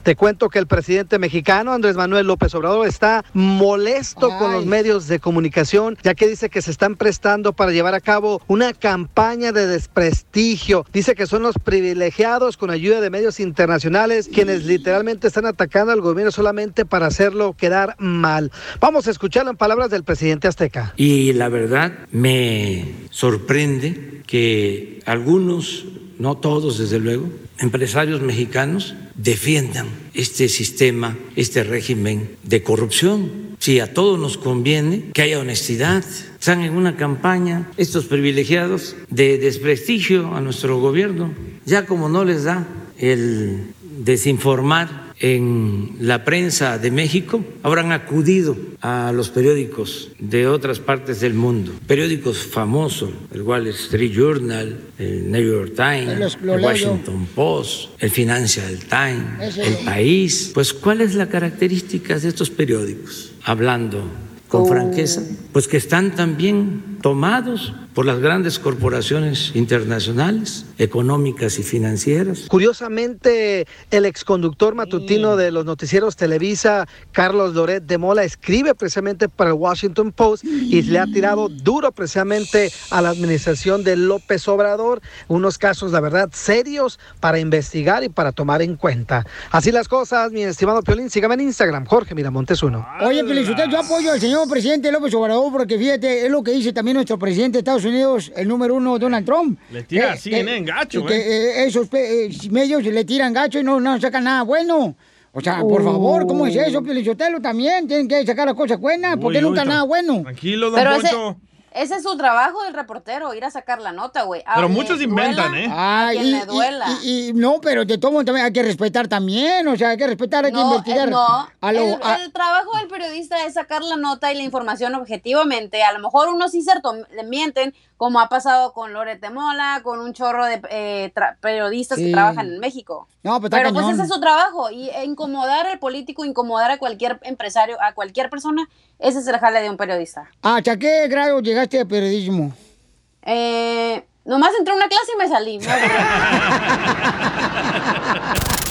Te cuento que el presidente mexicano Andrés Manuel López Obrador está molesto con los medios de comunicación, ya que dice que se están prestando para llevar a cabo una campaña de desprestigio. Dice que son los privilegiados con ayuda de medios internacionales quienes literalmente están atacando al gobierno solamente para hacerlo quedar mal. Vamos a escucharlo en palabras del presidente azteca. Y la verdad me sorprende que algunos, no todos desde luego, empresarios mexicanos defiendan este sistema, este régimen de corrupción. Si a todos nos conviene que haya honestidad, están en una campaña estos privilegiados de desprestigio a nuestro gobierno, ya como no les da el desinformar en la prensa de México, habrán acudido a los periódicos de otras partes del mundo, periódicos famosos, el Wall Street Journal, el New York Times, Los- lo el Washington Post, el Financial Times, el País. Pues, ¿cuál es la característica de estos periódicos? Hablando con Oh. franqueza, pues que están también tomados por las grandes corporaciones internacionales, económicas y financieras. Curiosamente, el exconductor matutino de los noticieros Televisa, Carlos Loret de Mola, escribe precisamente para el Washington Post y le ha tirado duro precisamente a la administración de López Obrador. Unos casos, la verdad, serios para investigar y para tomar en cuenta. Así las cosas, mi estimado Piolín. Sígame en Instagram, Jorge Miramontes uno. Oye, Felicitero, yo apoyo al señor presidente López Obrador porque fíjate, es lo que dice también nuestro presidente de Estados Unidos, el número uno, Donald Trump. Le tira Que- así, ¿eh? Gacho, que, ¿eh? eh, esos eh, medios le tiran gacho y no, no sacan nada bueno. O sea, por favor, ¿cómo es eso, Felicitelo? También tienen que sacar las cosas buenas, porque Uy, nunca nada bueno. Tranquilo, don Pero ese, Poncho. ese es su trabajo del reportero, ir a sacar la nota, güey. Pero muchos inventan, duela, ¿eh? A Ay, quien y, le duela. y- y- y no, pero de todo modo también hay que respetar también, o sea, hay que respetar, hay que No, investigar. eh, no. A lo- el, a- el trabajo del periodista es sacar la nota y la información objetivamente. A lo mejor unos sí le mienten, como ha pasado con Lorete Mola, con un chorro de eh, periodistas Sí. que trabajan en México. No, pero está Pero pues ese es su trabajo y e incomodar al político, incomodar a cualquier empresario, a cualquier persona, ese es el jale de un periodista. ¿Hasta qué grado llegaste a periodismo? Eh, nomás entré a una clase y me salí. me.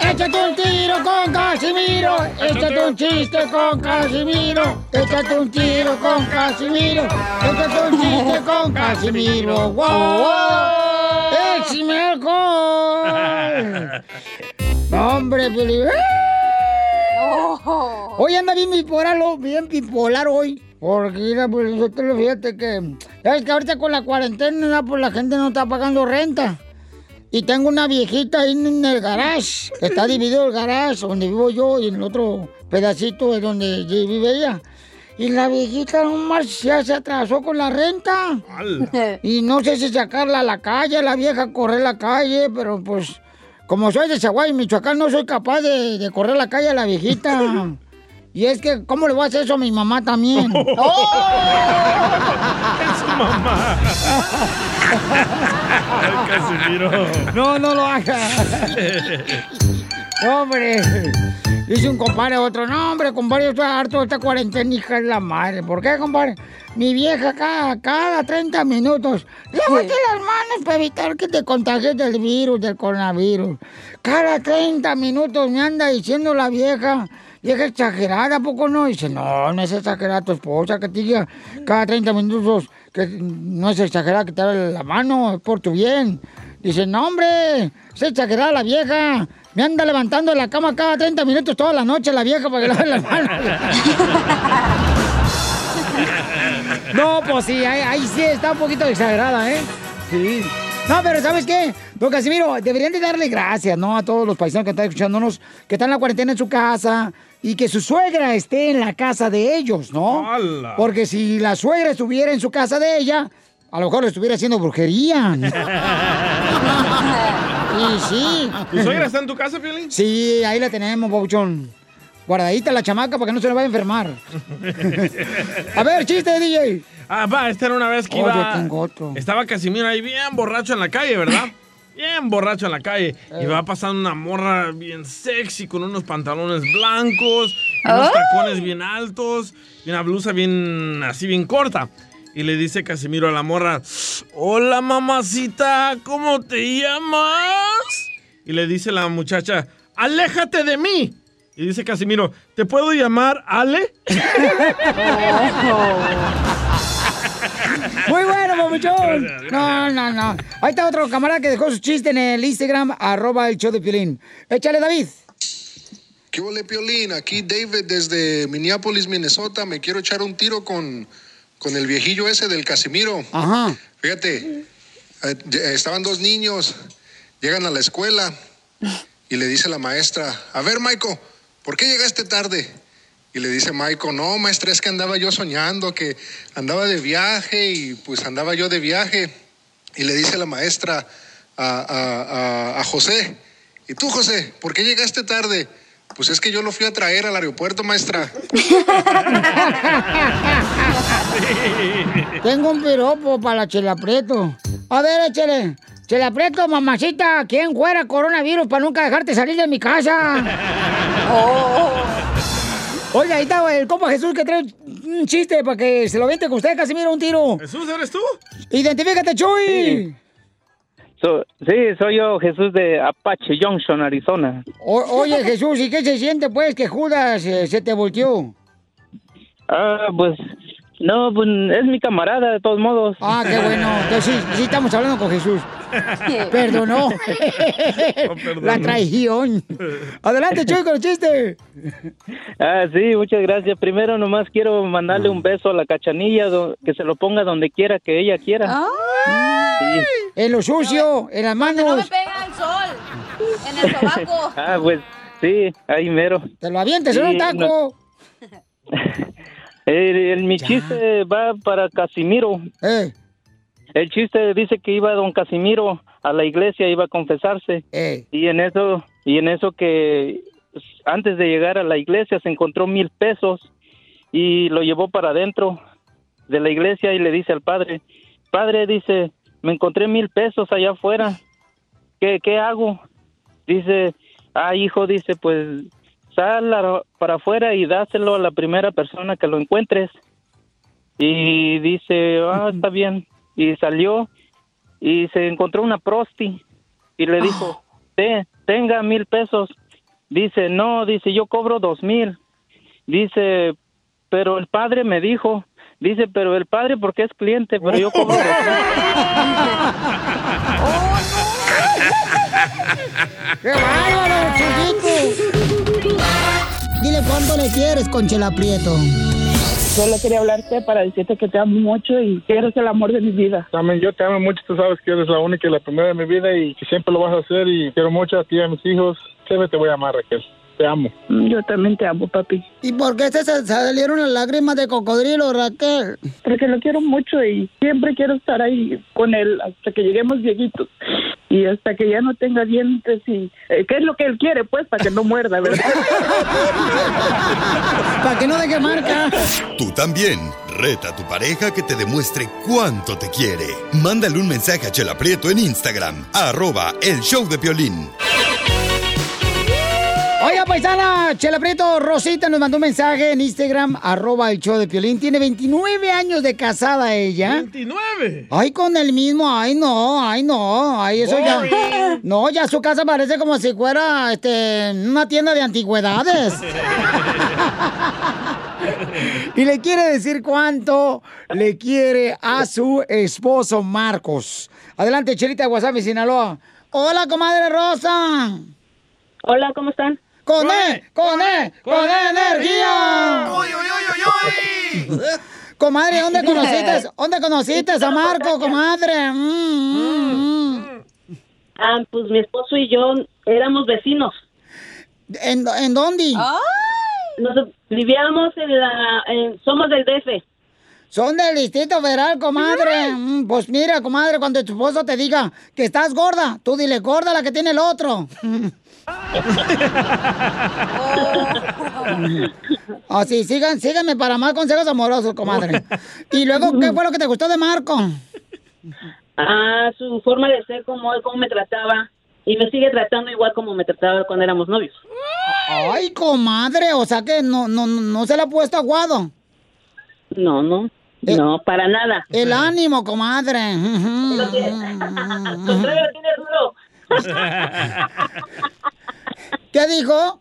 Échate un tiro con Casimiro. Échate un chiste con Casimiro. Échate un tiro con Casimiro. Échate un chiste con Casimiro. ¡Wow! ¡Échame alcohol! Hombre, Pili. Hoy anda bien bipolar, bien bipolar hoy. Porque, mira, pues, yo te lo fíjate que... Es que ahorita con la cuarentena, pues la gente no está pagando renta. Y tengo una viejita ahí en el garage. Está dividido el garage donde vivo yo y en el otro pedacito es donde vive ella. Y la viejita nomás ya se atrasó con la renta. Y no sé si sacarla a la calle, la vieja correr la calle, pero pues como soy de Chihuahua, Michoacán, no soy capaz de, de correr la calle a la viejita. Y es que, ¿cómo le voy a hacer eso a mi mamá también? ¡Oh! Es su mamá. Ay, Casimiro. No, no lo haga. No, hombre. Dice un compadre a otro, no, hombre, compadre, yo estoy harto de esta cuarentena, hija de la madre. ¿Por qué, compadre? Mi vieja cada, cada 30 minutos, lávate las manos para evitar que te contagies del virus, del coronavirus. Cada 30 minutos me anda diciendo la vieja, vieja exagerada, ¿a poco no? Dice, no, no es exagerada tu esposa, que te diga cada 30 minutos que no es exagerada que te lave la mano, es por tu bien. Dice, no, hombre, es exagerada la vieja. Me anda levantando de la cama cada 30 minutos toda la noche la vieja para que lave las manos. No, pues sí, ahí, ahí sí está un poquito exagerada, ¿eh? Sí. No, pero ¿sabes qué? Don Casimiro, deberían de darle gracias, ¿no? A todos los paisanos que están escuchándonos, que están en la cuarentena en su casa y que su suegra esté en la casa de ellos, ¿no? ¡Hala! Porque si la suegra estuviera en su casa de ella, a lo mejor estuviera haciendo brujería. y sí. ¿Tu suegra está en tu casa, Piolín? Sí, ahí la tenemos, Bauchón. Guardadita la chamaca para que no se le vaya a enfermar. A ver, chiste, DJ. Ah, va, esta era una vez que Oh, iba. yo tengo otro. Estaba Casimiro ahí bien borracho en la calle, ¿verdad? Bien borracho en la calle. Y va pasando una morra bien sexy con unos pantalones blancos, y unos tacones bien altos y una blusa bien así bien corta. Y le dice Casimiro a la morra, hola mamacita, ¿cómo te llamas? Y le dice la muchacha, aléjate de mí. Y dice Casimiro, ¿te puedo llamar Ale? Muy bueno, papuchón. No, no, no. Ahí está otro camarada que dejó su chiste en el Instagram, arroba el show de Piolín. Échale, David. ¿Qué huele, Piolín? Aquí David desde Minneapolis, Minnesota. Me quiero echar un tiro con, con el viejillo ese del Casimiro. Ajá. Fíjate, eh, estaban dos niños, llegan a la escuela y le dice la maestra, a ver, Maiko, ¿por qué llegaste tarde? Y le dice Maiko, no, maestra, es que andaba yo soñando, que andaba de viaje y pues andaba yo de viaje. Y le dice la maestra a, a- a- a José, ¿y tú, José, por qué llegaste tarde? Pues es que yo lo fui a traer al aeropuerto, maestra. Tengo un piropo para la Chela Prieto. A ver, échale. Chela Prieto, mamacita, ¿quién fuera coronavirus para nunca dejarte salir de mi casa? Oye, ahí está el compa Jesús que trae un chiste para que se lo vente con usted, Casimiro, un tiro. ¿Jesús, eres tú? Identifícate, Chuy. So- sí, soy yo, Jesús de Apache Junction, Arizona. O- oye, Jesús, ¿y qué se siente, pues, que Judas eh, se te volteó? Ah, pues, no, pues es mi camarada, de todos modos. Ah, qué bueno. Entonces, sí, sí estamos hablando con Jesús. Perdonó. La traición. Adelante, Chuy, con el chiste. Ah, sí, muchas gracias. Primero nomás quiero mandarle un beso a la cachanilla, que se lo ponga donde quiera que ella quiera. Sí. En lo sucio, en las manos. No me pega el sol. En el sobaco. Ah, pues sí, ahí mero. Te lo avientes en un Sí, taco. El, el- mi chiste va para Casimiro. Eh. El chiste dice que iba don Casimiro a la iglesia, iba a confesarse. Eh. Y en eso, y en eso que antes de llegar a la iglesia se encontró mil pesos y lo llevó para adentro de la iglesia y le dice al padre, padre dice, me encontré mil pesos allá afuera, ¿qué, qué hago? Dice, ah hijo, dice, pues sal a- para afuera y dáselo a la primera persona que lo encuentres. Y dice, ah, está bien. Y salió y se encontró una prosti y le dijo, "Te- tenga mil pesos. Dice, no, dice, yo cobro dos mil. Dice, pero el padre me dijo, dice, pero el padre porque es cliente, pero yo cobro dos ¡Qué bárbaro, Chuyito! Dile cuánto le quieres, Conchela Prieto. Solo quería hablarte para decirte que te amo mucho y que eres el amor de mi vida. También yo te amo mucho, tú sabes que eres la única y la primera de mi vida y que siempre lo vas a hacer y quiero mucho a ti y a mis hijos. Siempre te voy a amar, Raquel. Te amo. Yo también te amo, papi. ¿Y por qué se se salieron las lágrimas de cocodrilo, Raquel? Porque lo quiero mucho y siempre quiero estar ahí con él hasta que lleguemos viejitos y hasta que ya no tenga dientes y eh, qué es lo que él quiere, pues, para que no muerda, ¿verdad? Para que no deje marca. Tú también. Reta a tu pareja que te demuestre cuánto te quiere. Mándale un mensaje a Chela Prieto en Instagram. Arroba el show de Piolín. Paisana, Chela Prieto, Rosita nos mandó un mensaje en Instagram, arroba el show de Piolín. Tiene 29 años de casada ella. ¡29! Ay, con el mismo, ay no, ay no, ay eso ya. No, ya su casa parece como si fuera este una tienda de antigüedades. y le quiere decir cuánto le quiere a su esposo Marcos. Adelante, Chelita de Guasave, Sinaloa. Hola, comadre Rosa. Hola, ¿cómo están? Con E, con E, con E energía. Comadre, ¿dónde conociste? ¿Dónde conociste a Marco, comadre? Mm, mm, mm. Ah, pues mi esposo y yo éramos vecinos. ¿En, en dónde? Nos vivíamos en la... en- somos del DF. Son del Distrito Federal, comadre. Mm, Pues mira, comadre, cuando tu esposo te diga que estás gorda, tú dile gorda la que tiene el otro. Así, sigan, síganme para más consejos amorosos, comadre. Y luego, ¿qué fue lo que te gustó de Marco? Ah, su forma de ser, como él, cómo me trataba. Y me sigue tratando igual como me trataba cuando éramos novios. Ay, comadre, o sea que no, no, no se le ha puesto aguado. No, no, no, para nada. El ánimo, comadre. Al contrario, lo tiene duro. ¿Qué dijo?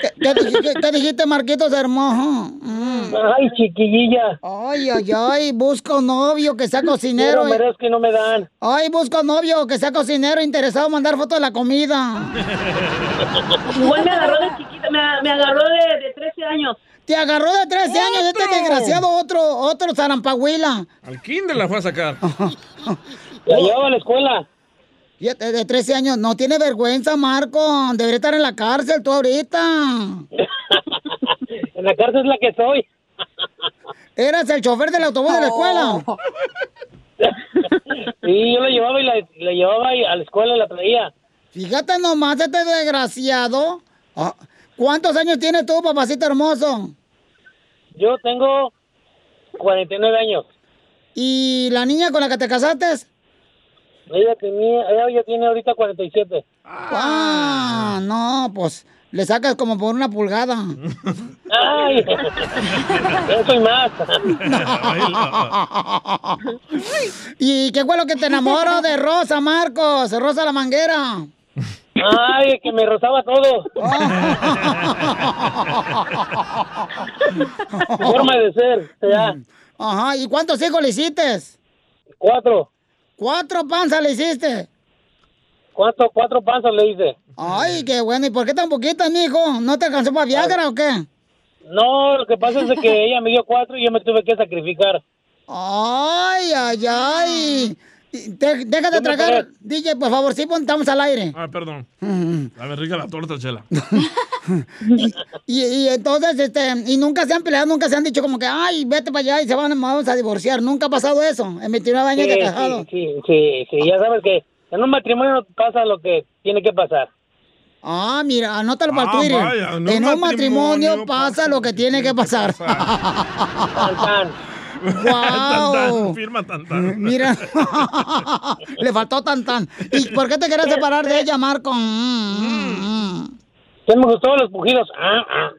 ¿Qué, qué dijiste, qué dijiste, Marquitos hermoso? Mm. Ay, chiquillilla. Ay, ay, ay, busco novio que sea cocinero. Quiero, merezco y no me dan. Ay, busco novio que sea cocinero interesado en mandar fotos de la comida. Igual me agarró de chiquita, me, me agarró de, de 13 años. Te agarró de 13 años este desgraciado otro, otro zarampahuila. Al kinder la fue a sacar. La llevaba a la escuela. De 13 años, no tiene vergüenza, Marco. Debería estar en la cárcel tú ahorita. En la cárcel es la que soy. Eras el chofer del autobús de la escuela. Sí, yo la llevaba y la, la llevaba y a la escuela y la traía. Fíjate nomás, este desgraciado. Ah, ¿Cuántos años tienes tú, papacito hermoso? Yo tengo 49 años. ¿Y la niña con la que te casaste? Ella tenía, ella ya tiene ahorita 47. Ah, no, pues le sacas como por una pulgada. Ay, eso y más. ¿Y qué fue lo que te enamoró de Rosa, Marcos? Rosa la manguera. Ay, que me rozaba todo. Forma de ser, ya. Ajá, ¿y cuántos hijos le hiciste? Cuatro. ¿Cuatro panzas le hiciste? Cuatro, cuatro panzas le hice. Ay, qué bueno. ¿Y por qué tan poquitas, mijo? ¿No te alcanzó para Viagra o qué? No, lo que pasa es que ella me dio cuatro y yo me tuve que sacrificar. Ay, ay, ay. De- deja de ¿Qué me tragar. DJ, por favor, sí, pon- estamos al aire. Ah, perdón. Mm. A ver, rica la torta, chela. Y, y entonces, este, y nunca se han peleado, nunca se han dicho como que, ay, vete para allá y se van, vamos a divorciar. Nunca ha pasado eso, en 29 años de casado. sí, sí, sí, sí, ya sabes que en un matrimonio pasa lo que tiene que pasar. Ah, mira, anótalo para Ah, el Twitter. vaya, en un en un matrimonio, matrimonio pasa lo que tiene que pasar. Tan, tan, ¡Wow! firma tan, tan. Mira, le faltó tan tan. ¿Y por qué te querías separar de ella, Marco? Mm, ¿Qué me gustó los pujidos? Ah, ah.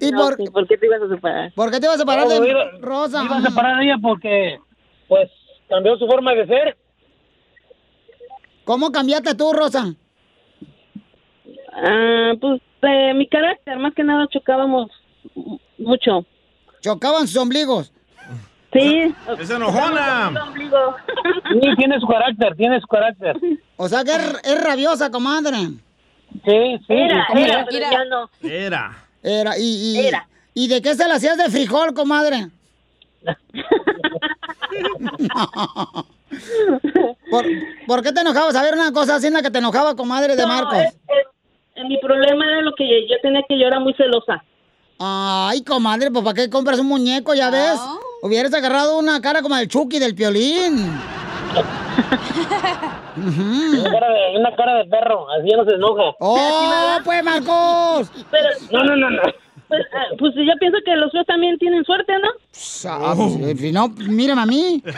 ¿Y por, por qué te ibas a separar? ¿Por qué te ibas a separar No, de iba- Rosa? Me iba a separar de ella porque, pues, cambió su forma de ser. ¿Cómo cambiaste tú, Rosa? Ah, pues eh, mi carácter, más que nada chocábamos mucho. ¿Chocaban sus ombligos? Sí. ¡Es enojona! Sí, tiene su carácter, tiene su carácter. O sea que es, es rabiosa, comadre. Sí, sí. Era, ¿cómo era, pero ya no. Era. Era, y, y, Era. ¿y de qué se la hacías de frijol, comadre? ¿Por, por qué te enojabas? A ver, una cosa así en la que te enojaba, comadre de No, Marcos. es- es- mi problema era lo que yo tenía que yo era muy celosa. Ay, comadre, pues ¿para qué compras un muñeco, ya ves? Hubieras agarrado una cara como el Chucky del piolín. Una cara, de, una cara de perro, así ya no se enoja. ¡Oh, pues, Marcos! Pero, No, no, no, no. Pues, ah, pues yo pienso que los feos también tienen suerte, ¿no? Ah, pues, si no, mírame a mí.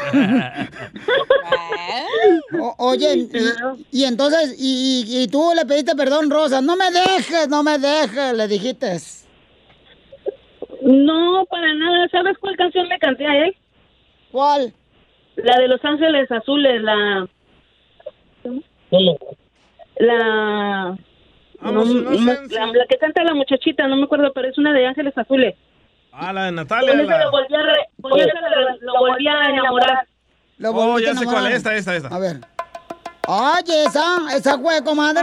O- oye, y, y entonces, y- y tú le pediste perdón, Rosa. No me dejes, no me dejes, le dijiste. No, para nada. ¿Sabes cuál canción le canté a él? ¿Cuál? La de Los Ángeles Azules, la... La... no, no, la, la que canta la muchachita, no me acuerdo, pero es una de Ángeles Azules. Ah, la de Natalia. la- lo volví a, re- lo, lo volví a enamorar. Lo Oh, ya a sé cuál es, esta, esta, esta. A ver. Oye, esa, esa fue, comadre.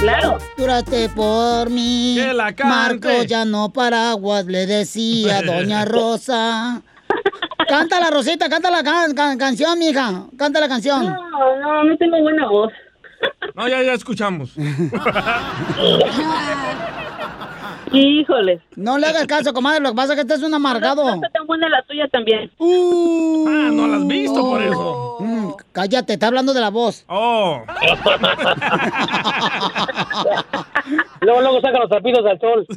Claro. Juraste por mí. Que la cante. Marco ya no paraguas, le decía Doña Rosa. Canta la Rosita, canta la can- can- canción, mija. Canta la canción. No, no, no tengo buena voz. No, ya, ya escuchamos. Híjole. No le hagas caso, comadre. Lo que pasa es que este es un amargado. No está tan buena la tuya también. Ah, no la has visto por eso. Mm, cállate, está hablando de la voz. Oh. Luego, luego saca los trapitos al sol.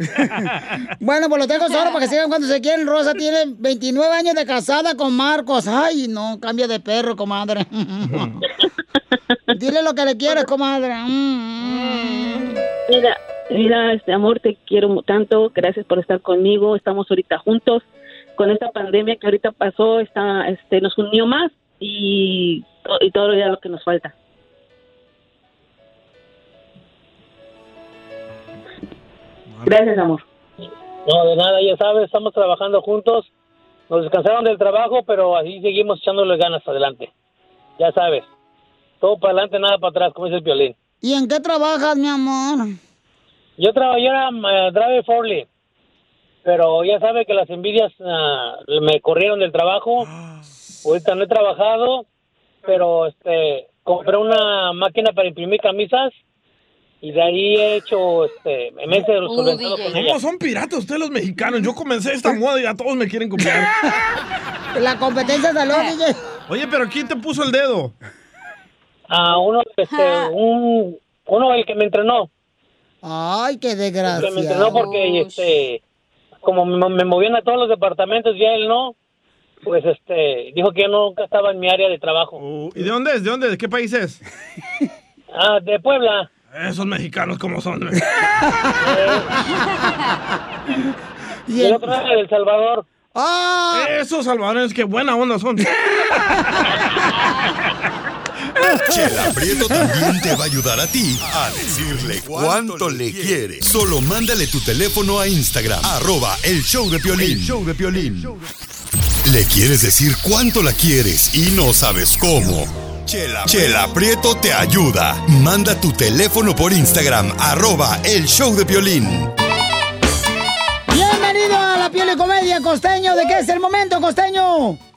Bueno, pues los dejo solo para que sigan cuando se quieren. Rosa tiene 29 años de casada con Marcos. Ay, no, cambia de perro, comadre. Dile lo que le quieres, comadre. Mm, Mira, mira, este amor, te quiero tanto. Gracias por estar conmigo. Estamos ahorita juntos. Con esta pandemia que ahorita pasó, está, este, nos unió más y, y todo ya lo que nos falta. Gracias, amor. No, de nada, ya sabes, estamos trabajando juntos. Nos descansaron del trabajo, pero así seguimos echándole ganas adelante. Ya sabes, todo para adelante, nada para atrás, como dice el violín. ¿Y en qué trabajas, mi amor? Yo trabajé era eh, driver Forley, pero ya sabe que las envidias ah, me corrieron del trabajo. Ahorita no he trabajado, pero este compré una máquina para imprimir camisas y de ahí he hecho este me he solventado con ella. ¿Cómo son piratas ustedes los mexicanos? Yo comencé esta moda y ya todos me quieren copiar. La competencia salió, DJ. Oye, pero ¿quién te puso el dedo? A uno este un uno el que me entrenó. Ay, qué que me desgracia. entrenó porque este como me, me movían a todos los departamentos y a él no, pues este dijo que yo nunca estaba en mi área de trabajo. ¿Y de dónde es? ¿De dónde? ¿De qué país es? Ah, de Puebla. Esos mexicanos como son. Y el otro era de El Salvador. ¡Ah! Esos salvadoreños, qué buena onda son. Chela Prieto también te va a ayudar a ti a decirle cuánto le quiere. Solo mándale tu teléfono a Instagram, arroba el show de Piolín. El show de Piolín. Le quieres decir cuánto la quieres y no sabes cómo. Chela, Chela Prieto te ayuda. Manda tu teléfono por Instagram, arroba el show de violín. Bienvenido a la piel y comedia, costeño. ¿De qué es el momento, costeño?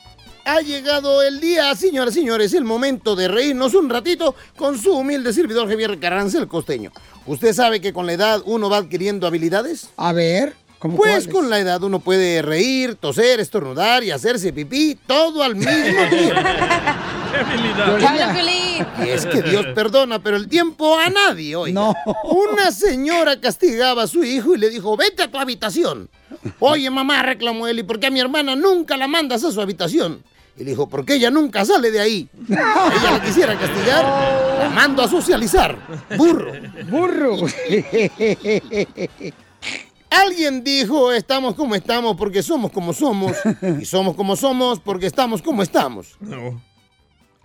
Ha llegado el día, señoras y señores, el momento de reírnos un ratito con su humilde servidor Javier Carranza, el costeño. ¿Usted sabe que con la edad uno va adquiriendo habilidades? A ver, ¿cómo Pues cuáles? con la edad uno puede reír, toser, estornudar y hacerse pipí, todo al mismo tiempo. Y es que Dios perdona, pero el tiempo a nadie hoy. Una señora castigaba a su hijo y le dijo, vete a tu habitación. Oye, mamá, reclamó él, ¿y por qué a mi hermana nunca la mandas a su habitación? Y le dijo, porque ella nunca sale de ahí. Ella la quisiera castigar, la mando a socializar. Burro. Burro. Alguien dijo, estamos como estamos porque somos como somos. Y somos como somos porque estamos como estamos.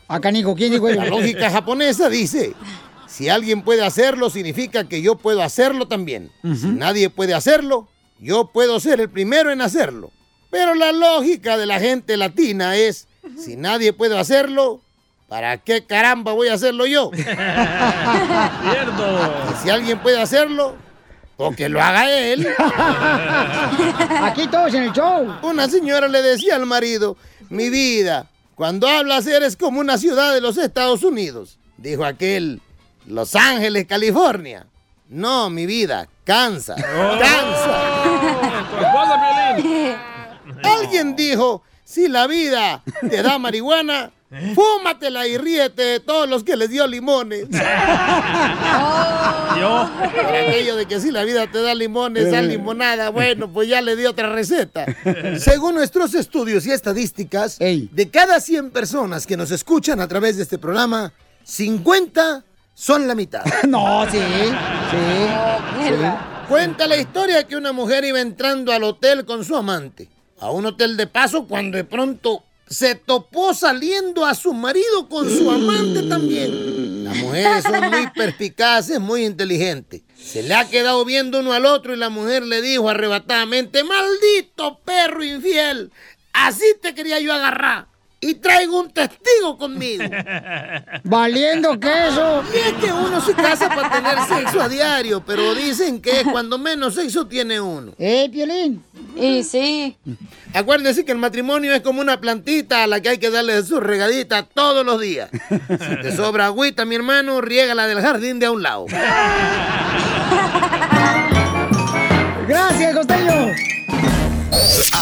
Acá, Nico, ¿quién dijo eso? La lógica japonesa dice, si alguien puede hacerlo, significa que yo puedo hacerlo también. Si nadie puede hacerlo, yo puedo ser el primero en hacerlo. Pero la lógica de la gente latina es, si nadie puede hacerlo, ¿para qué caramba voy a hacerlo yo? Y si alguien puede hacerlo, o que lo haga él. Aquí todos en el show. Una señora le decía al marido, mi vida, cuando hablas eres como una ciudad de los Estados Unidos. Dijo aquel, Los Ángeles, California. No, mi vida, Kansas. Kansas. Alguien dijo, si la vida te da marihuana, fúmatela y ríete de todos los que les dio limones. Yo. Aquello de que si la vida te da limones, da limonada, bueno, pues ya le di otra receta. Según nuestros estudios y estadísticas, de cada 100 personas que nos escuchan a través de este programa, 50 son la mitad. No, sí, sí. Cuenta la historia que una mujer iba entrando al hotel con su amante. A un hotel de paso cuando de pronto se topó saliendo a su marido con su amante también. Las mujeres son muy perspicaces, muy inteligentes. Se le ha quedado viendo uno al otro y la mujer le dijo arrebatadamente, maldito perro infiel, así te quería yo agarrar. Y traigo un testigo conmigo. Valiendo queso. Y es que uno se casa para tener sexo a diario, pero dicen que es cuando menos sexo tiene uno. ¿Eh, Piolín? Y sí. Acuérdense que el matrimonio es como una plantita a la que hay que darle su regadita todos los días. Si te sobra agüita, mi hermano, riégala del jardín de a un lado. Gracias, costeño.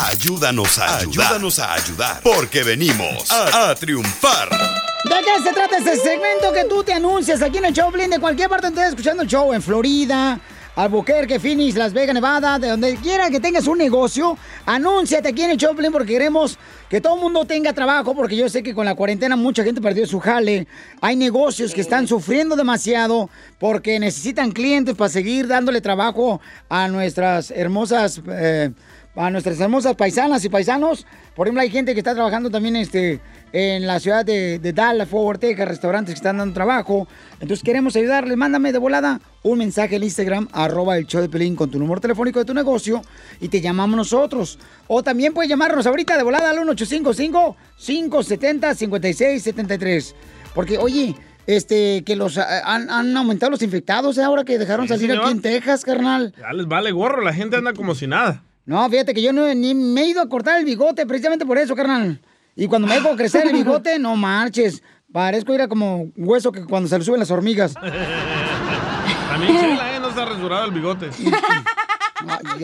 Ayúdanos a ayudar. Ayúdanos a ayudar. Porque venimos a, a triunfar. ¿De qué se trata este segmento que tú te anuncias aquí en el show, Blin? De cualquier parte donde estés escuchando el show, en Florida, Albuquerque, Phoenix, Las Vegas, Nevada, de donde quiera que tengas un negocio, anúnciate aquí en el show, Blin, porque queremos que todo el mundo tenga trabajo, porque yo sé que con la cuarentena mucha gente perdió su jale. Hay negocios que están sufriendo demasiado porque necesitan clientes para seguir dándole trabajo a nuestras hermosas... eh, a nuestras hermosas paisanas y paisanos. Por ejemplo, hay gente que está trabajando también este, en la ciudad de, de Dallas, Fort Worth, Texas, restaurantes que están dando trabajo. Entonces queremos ayudarles. Mándame de volada un mensaje al Instagram, arroba el show de Pelín con tu número telefónico de tu negocio y te llamamos nosotros. O también puedes llamarnos ahorita de volada al 1855-570-5673. Porque, oye, este, que los ah, han, han aumentado los infectados ¿eh? ahora que dejaron Sí, salir señor. aquí en Texas, carnal. Ya les vale gorro, la gente anda como si nada. No, fíjate que yo no, ni me he ido a cortar el bigote precisamente por eso, carnal. Y cuando me dejo crecer el bigote, no marches. Parezco ir a como hueso que cuando se le suben las hormigas. También Chela, ¿eh? No se ha rasurado el bigote.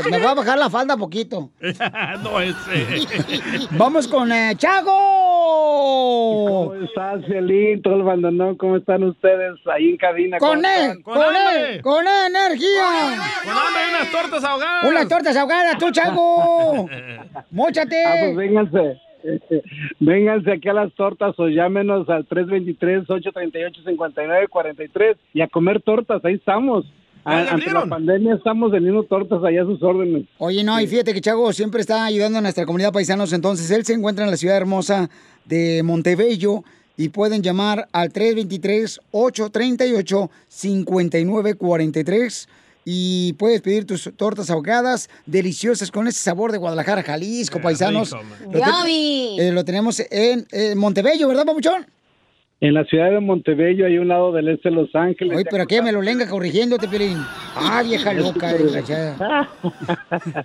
Me voy a bajar la falda poquito. no ese. Vamos con eh, Chago. ¿Cómo estás, Celín? Todo el bandonón, ¿cómo están ustedes ahí en cabina? Con ¿Cómo él, están? con él, con él, energía. Con hambre unas tortas ahogadas. Unas tortas ahogadas, tú, Chago. Móchate. Ah, pues vénganse. Vénganse aquí a las tortas o llámenos al 323-838-5943 y a comer tortas, ahí estamos. Ante la pandemia estamos vendiendo tortas allá a sus órdenes. Oye, no, y fíjate que Chago siempre está ayudando a nuestra comunidad paisanos. Entonces, él se encuentra en la ciudad hermosa de Montebello y pueden llamar al 323-838-5943. y puedes pedir tus tortas ahogadas deliciosas con ese sabor de Guadalajara, Jalisco, paisanos. lo, te- eh, lo tenemos en, eh, Montebello, ¿verdad, papuchón? En la ciudad de Montebello, hay un lado del este de Los Ángeles. Oye, pero aquí me lo lenga corrigiéndote, Piolín. Ah, vieja loca, desgraciada.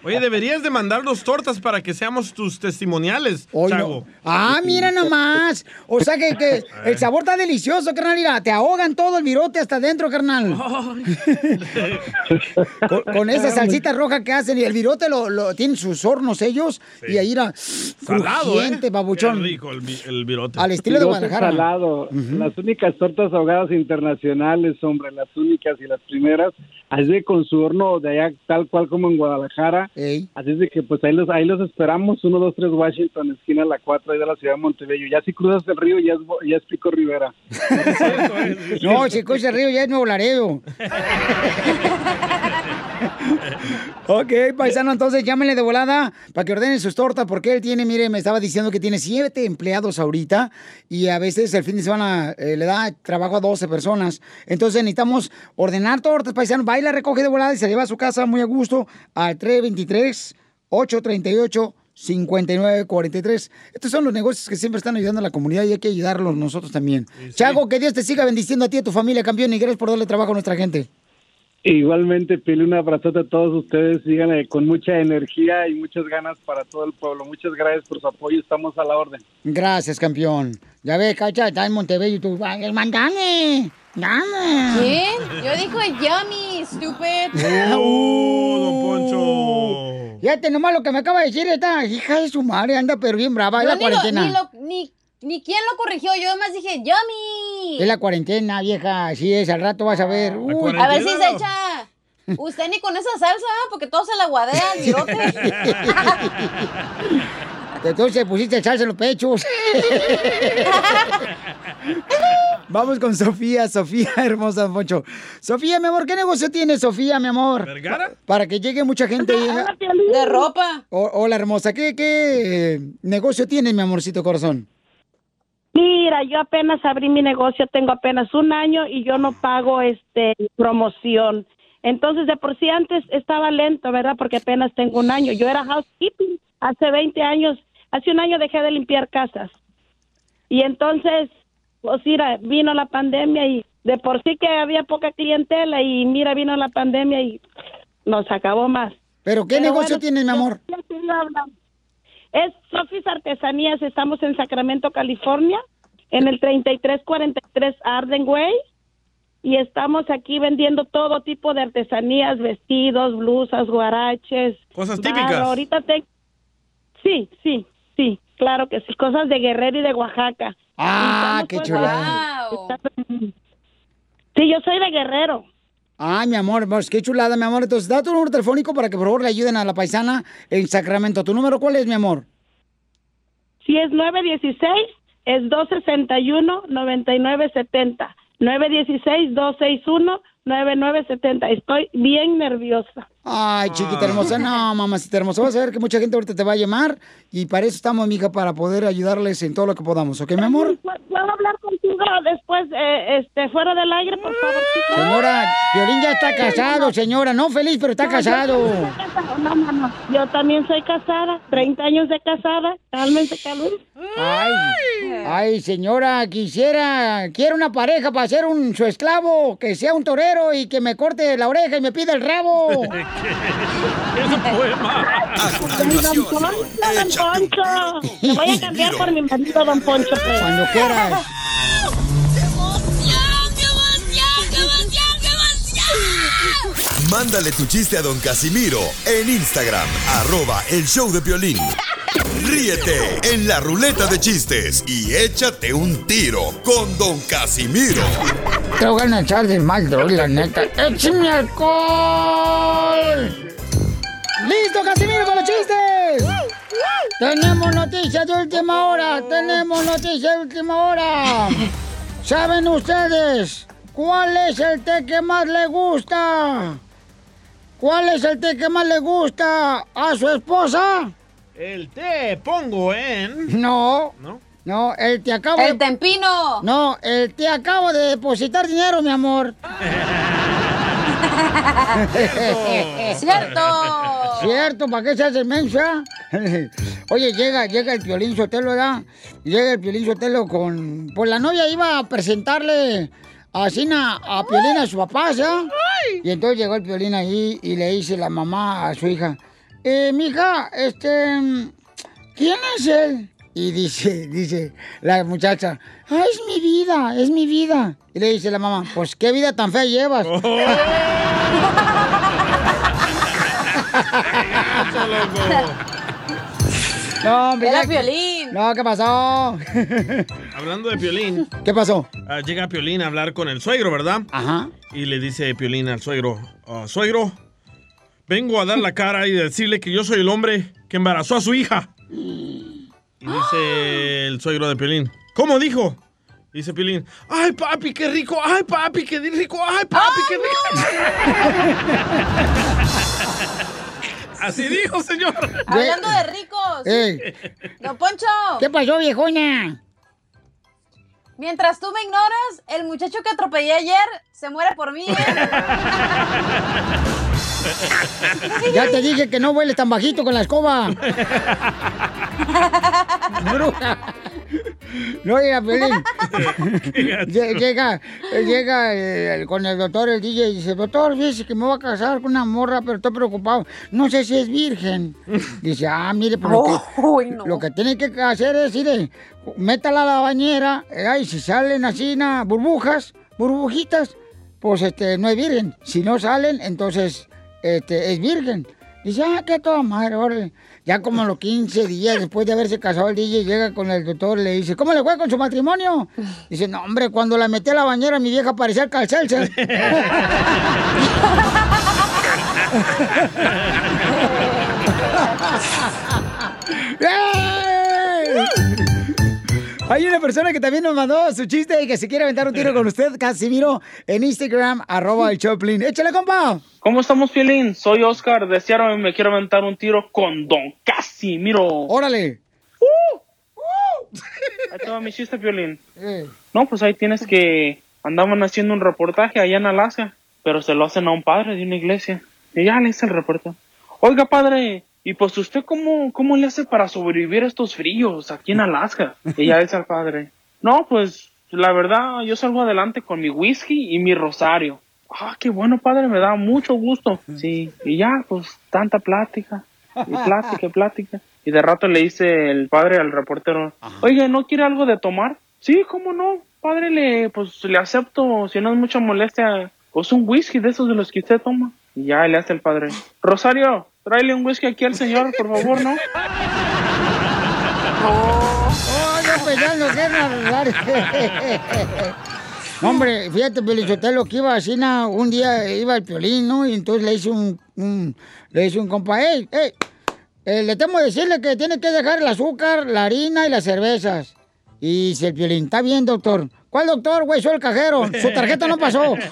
Oye, deberías de mandarnos tortas para que seamos tus testimoniales, Chago. Ah, mira nomás. O sea que, que el sabor está delicioso, carnal. Mira, te ahogan todo el virote hasta adentro, carnal. con, con esa salsita roja que hacen y el virote lo, lo tienen sus hornos ellos y ahí era Salado, crujiente, ¿eh? babuchón. Qué rico el, vi- el virote. Al estilo de Virote Guadalajara. salado. Las únicas tortas ahogadas internacionales, hombre, las únicas y las primeras. Así de con su horno de allá, tal cual como en Guadalajara. Así es de que pues ahí los, ahí los esperamos, 1, 2, 3 Washington, esquina la 4 ahí de la ciudad de Montebello. Ya si cruzas el río ya es, Bo- ya es Pico Rivera. No, si cruza el río ya es Nuevo Laredo. ok, paisano, entonces llámenle de volada para que ordenen sus tortas, porque él tiene, mire, me estaba diciendo que tiene siete empleados ahorita y a veces el fin de semana eh, le da trabajo a 12 personas. Entonces necesitamos ordenar tortas, paisano, va y la recoge de volada y se lleva a su casa muy a gusto al 323 838 5943. Estos son los negocios que siempre están ayudando a la comunidad y hay que ayudarlos nosotros también. Chago, que Dios te siga bendiciendo a ti y a tu familia, campeón, y gracias por darle trabajo a nuestra gente. Igualmente, pile un abrazote a todos ustedes. Sigan eh, con mucha energía y muchas ganas para todo el pueblo. Muchas gracias por su apoyo. Estamos a la orden. Gracias, campeón. Ya ves, Cacha, está en Montebello y tú, "Ay, el mandame, dame. ¿Quién? Yo dijo yummy, stupid. ¡Uh, don Poncho! Fíjate nomás lo que me acaba de decir esta hija de su madre, anda pero bien brava, Yo la ni, lo- cuarentena. ni, lo- ni, ni quién lo corrigió, yo además dije yummy. Es la cuarentena, vieja, así es, al rato vas a ver. Uy. A ver si se echa. Usted ni con esa salsa, ¿ah? porque todo se la guadea el virote. Entonces pusiste salsa en los pechos. Vamos con Sofía, Sofía, hermosa, Poncho. Sofía, mi amor, ¿qué negocio tienes, Sofía, mi amor? ¿Vergara? Para que llegue mucha gente. De ropa. O- hola, hermosa, ¿qué, qué negocio tienes, mi amorcito corazón? Mira, yo apenas abrí mi negocio, tengo apenas un año y yo no pago este promoción. Entonces, de por sí antes estaba lento, ¿verdad? Porque apenas tengo un año. Yo era housekeeping hace 20 años. Hace un año dejé de limpiar casas. Y entonces, pues mira, vino la pandemia y de por sí que había poca clientela y mira, vino la pandemia y nos acabó más. ¿Pero qué negocio tienes, mi amor? yo. Es Sofis Artesanías, estamos en Sacramento, California, en el 3343 Arden Way. Y estamos aquí vendiendo todo tipo de artesanías, vestidos, blusas, guaraches. Cosas barro. típicas. Ahorita te... Sí, sí, sí, claro que sí. Cosas de Guerrero y de Oaxaca. Ah, qué estamos, chulada. Sí, yo soy de Guerrero. Ay, mi amor, pues qué chulada, mi amor. Entonces, da tu número telefónico para que por favor le ayuden a la paisana en Sacramento. ¿Tu número cuál es, mi amor? Si es 916, es 261-9970. 916-261-9970. Estoy bien nerviosa. Ay, chiquita hermosa, no, mamacita hermosa. Vas a ver que mucha gente ahorita te va a llamar y para eso estamos, mija, para poder ayudarles en todo lo que podamos, ¿ok, mi amor? ¿Puedo hablar contigo después, eh, este, fuera del aire, por favor? Señora, Violín ya está casado, señora. No feliz, pero está casado. No, no, no. Yo también soy casada, 30 años de casada. Cálmense, cálmense. Ay, ay, señora, quisiera, quiero una pareja para ser un su esclavo, que sea un torero y que me corte la oreja y me pida el rabo. Es un poema. Don Poncho, don Poncho. Te voy a cambiar por mi marido, don Poncho. pues. Cuando quieras. Mándale tu chiste a don Casimiro en Instagram, arroba el show de violín. Ríete en la ruleta de chistes y échate un tiro con don Casimiro. Te voy a echar de mal, la neta. ¡Échame alcohol! ¡Listo, Casimiro, con los chistes! Tenemos noticias de última hora, tenemos noticias de última hora. ¿Saben ustedes cuál es el té que más le gusta? ¿Cuál es el té que más le gusta a su esposa? El té pongo en. No. ¿No? No, el te acabo El de... tempino. No, el te acabo de depositar dinero, mi amor. Cierto. Cierto, ¿para qué se hace mensa? Oye, llega, llega el Piolín Sotelo, ¿verdad? Llega el Piolín Sotelo con... Pues la novia iba a presentarle a Sina, a Piolín a su papá, ¿ya? Y entonces llegó el Piolín ahí y le dice la mamá a su hija, eh, mija, este... ¿Quién es él? Y dice, dice la muchacha, "Ah, es mi vida, es mi vida. Y le dice la mamá, pues qué vida tan fea llevas. No, hombre, Era ya- Piolín. No, ¿qué pasó? Hablando de Piolín. ¿Qué pasó? ah, llega Piolín a hablar con el suegro, ¿verdad? Ajá. Y le dice Piolín al suegro, "Ah, suegro, vengo a dar la cara y decirle que yo soy el hombre que embarazó a su hija. Y dice el suegro de Piolín, ¿cómo dijo? Dice Piolín, ay papi, qué rico, ay papi, qué rico, ay papi, qué rico. Así dijo, señor. Hablando de ricos. Ey. Don Poncho. ¿Qué pasó, viejona? Mientras tú me ignoras, el muchacho que atropellé ayer se muere por mí. ¿eh? Ya te dije que no hueles tan bajito con la escoba. Bruja. No, Piolín. Lle- llega, llega eh, con el doctor, el DJ, y dice, doctor, fíjese que me voy a casar con una morra, pero estoy preocupado. No sé si es virgen. Dice, ah, mire, pero lo, que, lo que tiene que hacer es, mire, métala a la bañera, eh, y si salen así, na, burbujas, burbujitas, pues este, no es virgen. Si no salen, entonces este, es virgen. Dice, ah, qué toda madre, órale. Ya como a los 15 días después de haberse casado el DJ, llega con el doctor y le dice, ¿cómo le fue con su matrimonio? Dice, no, hombre, cuando la metí a la bañera, mi vieja parecía el calcelser. ¡Eh! Hay una persona que también nos mandó su chiste y que se quiere aventar un tiro con usted, Casimiro, en Instagram, arroba el Choplin. ¡Échale, compa! ¿Cómo estamos, Piolín? Soy Oscar de y me quiero aventar un tiro con Don Casimiro. ¡Órale! Ahí te va mi chiste, Piolín. No, pues ahí tienes que... Andaban haciendo un reportaje allá en Alaska, pero se lo hacen a un padre de una iglesia. Y ya le hice el reporte. Oiga, padre, ¿y pues usted cómo, cómo le hace para sobrevivir a estos fríos aquí en Alaska? Y ya dice al padre. No, pues la verdad, yo salgo adelante con mi whisky y mi rosario. Ah, qué bueno, padre, me da mucho gusto. Sí, y ya, pues tanta plática. Y plática, y plática. Y de rato le dice el padre al reportero, oye, ¿no quiere algo de tomar? Sí, ¿cómo no? Padre, le, pues le acepto, si no es mucha molestia, pues un whisky de esos de los que usted toma. Y ya le hace el padre, Rosario, tráele un whisky aquí al señor, por favor, ¿no? Oh, pensando que era arreglar. No, hombre, fíjate, Pelizotelo, que iba así, na, un día iba el piolín, ¿no? Y entonces le hizo un, un- le hizo un compa, ¡ey, ey! eh, le temo decirle que tiene que dejar el azúcar, la harina y las cervezas. Y dice el piolín, está bien, doctor. ¿Cuál doctor, güey? Soy el cajero. Su tarjeta no pasó.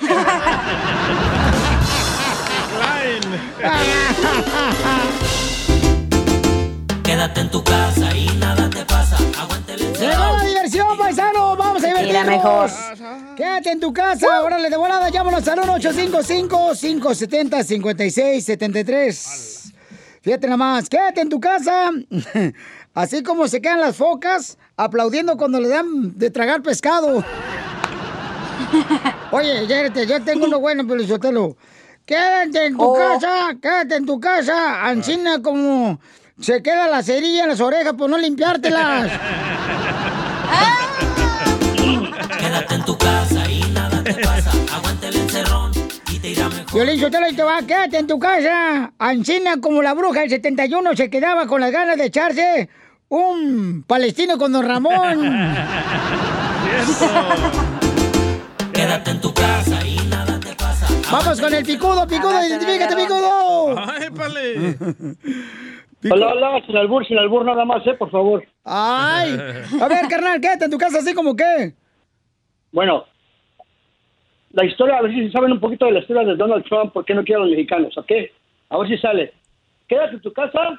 Quédate en tu casa y nada te pasa. Aguante el ¡Llegó la diversión, paisano! ¡Vamos a divertirnos! mejor. Quédate en tu casa, órale, de volada, llámanos al 1-855-570-5673. Fíjate nomás, quédate en tu casa, así como se quedan las focas aplaudiendo cuando le dan de tragar pescado. Oye, yo tengo uno bueno, Pelizotelo. Quédate en tu Oh. casa, quédate en tu casa, ancina como se queda la cerilla en las orejas por no limpiártelas. Quédate en tu casa y nada te pasa. Aguante el encerrón y te irá mejor. Violín Sotelo, y te va, quédate en tu casa. Ancina como la bruja del 71 se quedaba con las ganas de echarse un palestino con don Ramón. Quédate en tu casa y nada te pasa. Vamos con el picudo, picudo, identifícate, picudo. ¡Ay, pale! Hola, hola, sin albur, sin albur nada más, ¿eh? Por favor. Ay, a ver, carnal, quédate en tu casa así como que. Bueno, la historia, a ver si saben un poquito de la historia de Donald Trump, por qué no quiere a los mexicanos, ¿ok? A ver si sale. Quédate en tu casa,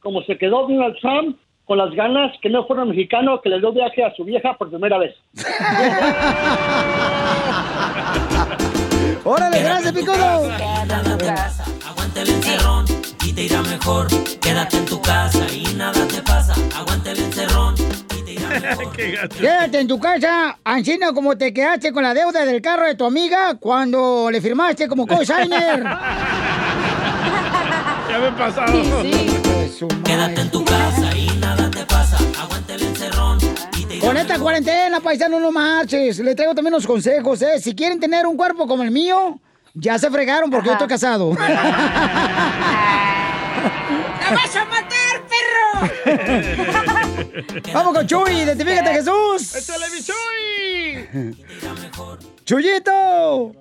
como se quedó Donald Trump, con las ganas que no fuera mexicano, que le dio viaje a su vieja por primera vez. Órale, gracias, picudo. Aguanta el encerrón y te irá mejor. Quédate en tu casa y nada te pasa. Aguanta el encerrón. Quédate en tu casa, Ancina, como te quedaste con la deuda del carro de tu amiga cuando le firmaste como cosigner. Ya me he pasado. Quédate en tu casa y nada te pasa. Aguanta el encerrón. Con esta cuarentena, paisano, no marches. Le traigo también unos consejos, ¿eh? Si quieren tener un cuerpo como el mío, ya se fregaron porque yo estoy casado. ¡La vas a matar, perro! Vamos con Chuy, identifícate, Jesús. ¡Échale mi Chuy! ¡Chuyito!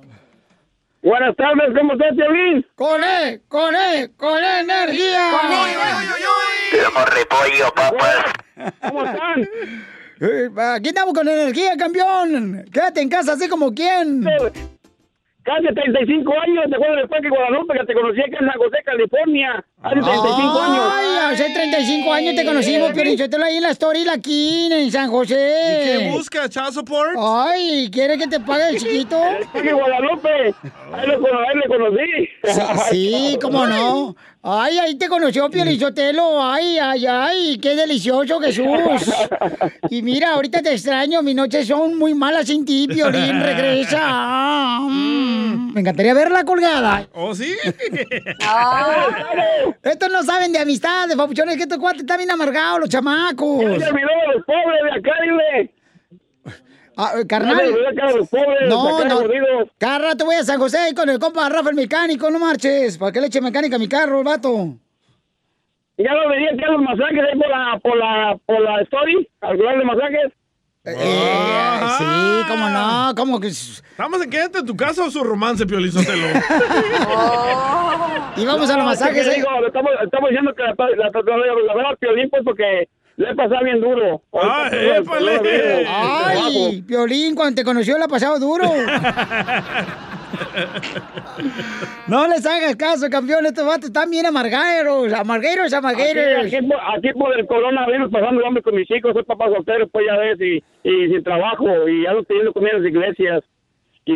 Buenas tardes, ¿cómo estás, Piolín? ¡Con E! ¡Con E! ¡Con E energía! Te llamo repollo, papas. ¿Cómo están? Eh, Aquí estamos con energía, campeón. Quédate en casa así como quién. Casi 35 años, te acuerdas del Parque Guadalupe que te conocí acá en San José, California. Hace 35 años. Ay, hace 35 años te conocimos, Piolín. Yo te lo ahí en la story la aquí en San José. ¿Y qué busca? ¿Child support? Ay, ¿quiere que te pague el chiquito? Parque Guadalupe. Ahí lo, ahí lo conocí. Sí, cómo no. Ay, ahí te conoció Piolichotelo. Ay, ay, ay, qué delicioso, Jesús. Y mira, ahorita te extraño. Mis noches son muy malas sin ti, Piolín. Regresa. Mm, Me encantaría verla colgada. ¿Oh, sí? Estos no saben de amistad, de papuchones, que estos cuates están bien amargados, los chamacos. Ya se olvidó de los pobres de acá, dile. Ah, eh, carnal. No, no. Cada rato voy a San José con el compa Rafa el mecánico, no marches. ¿Para qué le eche mecánica a mi carro, el vato? Ya lo veía acá los masajes ahí por la, por la, por la story, al lugar de masajes. Eh, sí, cómo no, cómo que... ¿Estamos en quédate en tu casa o su romance, Piolizotelo? Y vamos a los masajes, ¿eh? ¿eh? Digo, estamos, estamos diciendo que la, la, la, la, la verdad, Piolín, pues, porque le he pasado bien duro. Ah, Ahorita, pues, épale. Ay, Piolín, cuando te conoció la ha pasado duro. No les hagas caso, campeón. Estos vatos están bien amargueros. Amargueros, amargueros. Aquí, aquí, por- aquí por el coronavirus pasando el hambre con mis hijos, soy papá soltero, pues ya ves, y, y sin trabajo, y ya no teniendo comida en las iglesias.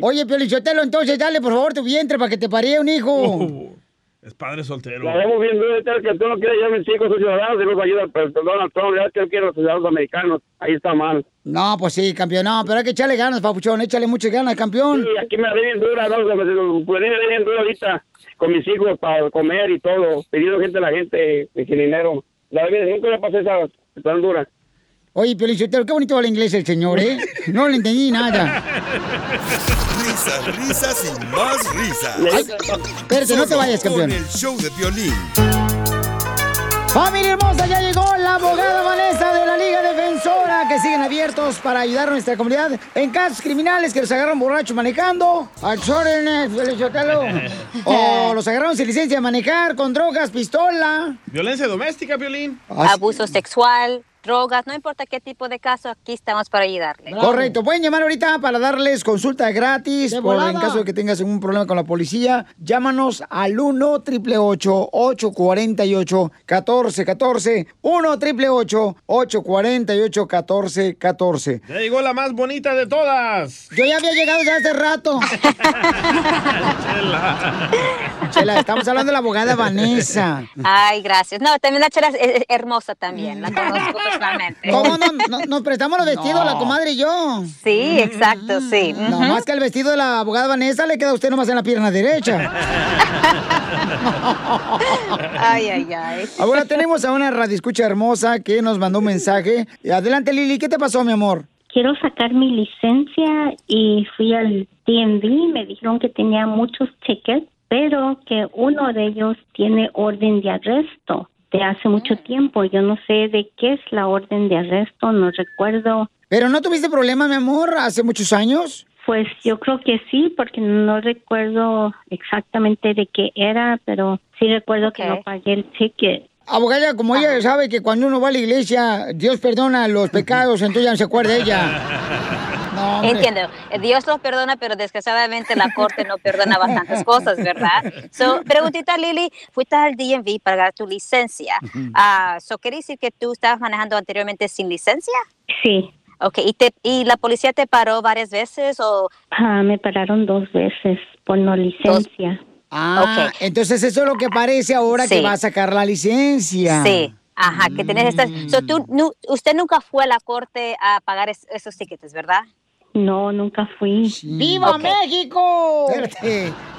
Oye, Piolichotelo, entonces dale por favor tu vientre para que te pare un hijo. Es padre soltero. La vemos bien duro, tal que tú no quieres llevar a mis hijos, ciudadanos, y luego ayuda pero Donald Trump, ya que él quiere a los ciudadanos americanos, ahí está mal. No, pues sí, campeón. No, pero hay que echarle ganas, papuchón. Échale muchas ganas, campeón. Y aquí me bien dura, ¿no? Me me bien dura ahorita con mis hijos para comer y todo, pidiendo gente a la gente sin dinero. La verdad, nunca me pasé esa tan dura. Oye, Piolichotelo, qué bonito habla inglés el señor, ¿eh? No le entendí nada. Risas, risas y más risas. Ay, espérate, no te vayas, campeón. Con el show de violín. Familia hermosa, ya llegó la abogada Vanessa de la Liga Defensora, que siguen abiertos para ayudar a nuestra comunidad en casos criminales que los agarran borrachos manejando, al órdenes, Felicitelo, o los agarraron sin licencia de manejar, con drogas, pistola. Violencia doméstica, Piolín. Abuso sexual, drogas, no importa qué tipo de caso, aquí estamos para ayudarle. Correcto, pueden llamar ahorita para darles consulta gratis De por, en caso de que tengas algún problema con la policía. Llámanos al 1 888 848 1414 1 888 848 1414 Ya llegó la más bonita de todas. Yo ya había llegado ya hace rato. Chela, estamos hablando de la abogada Vanessa. Ay, gracias. No, también la chela es, es hermosa también, la conozco ¿Cómo no, no- nos prestamos los vestidos, la comadre y yo? Sí, exacto, sí. No más que el vestido de la abogada Vanessa le queda a usted nomás en la pierna derecha. Ay, ay, ay. Ahora tenemos a una radioescucha hermosa que nos mandó un mensaje. Adelante, Lili, ¿qué te pasó, mi amor? Quiero sacar mi licencia y fui al DMV. Me dijeron que tenía muchos tickets, pero que uno de ellos tiene orden de arresto de hace mucho tiempo. Yo no sé de qué es la orden de arresto, no recuerdo. ¿Pero no tuviste problema, mi amor, hace muchos años? Pues yo creo que sí, porque no recuerdo exactamente de qué era, pero sí recuerdo que no pagué el ticket. Abogada, como ella sabe que cuando uno va a la iglesia, Dios perdona los pecados, entonces ya no se acuerda ella. No. Entiendo. Eh, Dios los perdona, pero desgraciadamente la corte no perdona bastantes cosas, ¿verdad? So, preguntita, Lili, fuiste al DMV para pagar tu licencia. Ah, so, ¿Quiere decir que tú estabas manejando anteriormente sin licencia? Sí. Ok, ¿y, te, ¿y la policía te paró varias veces o...? Ah, me pararon dos veces por no licencia. Ah, entonces eso es lo que parece ahora que va a sacar la licencia. Sí, ajá, que tienes estas... So, tú, nu- usted nunca fue a la corte a pagar es- esos tickets, ¿verdad? No, nunca fui. ¡Viva Ok. México!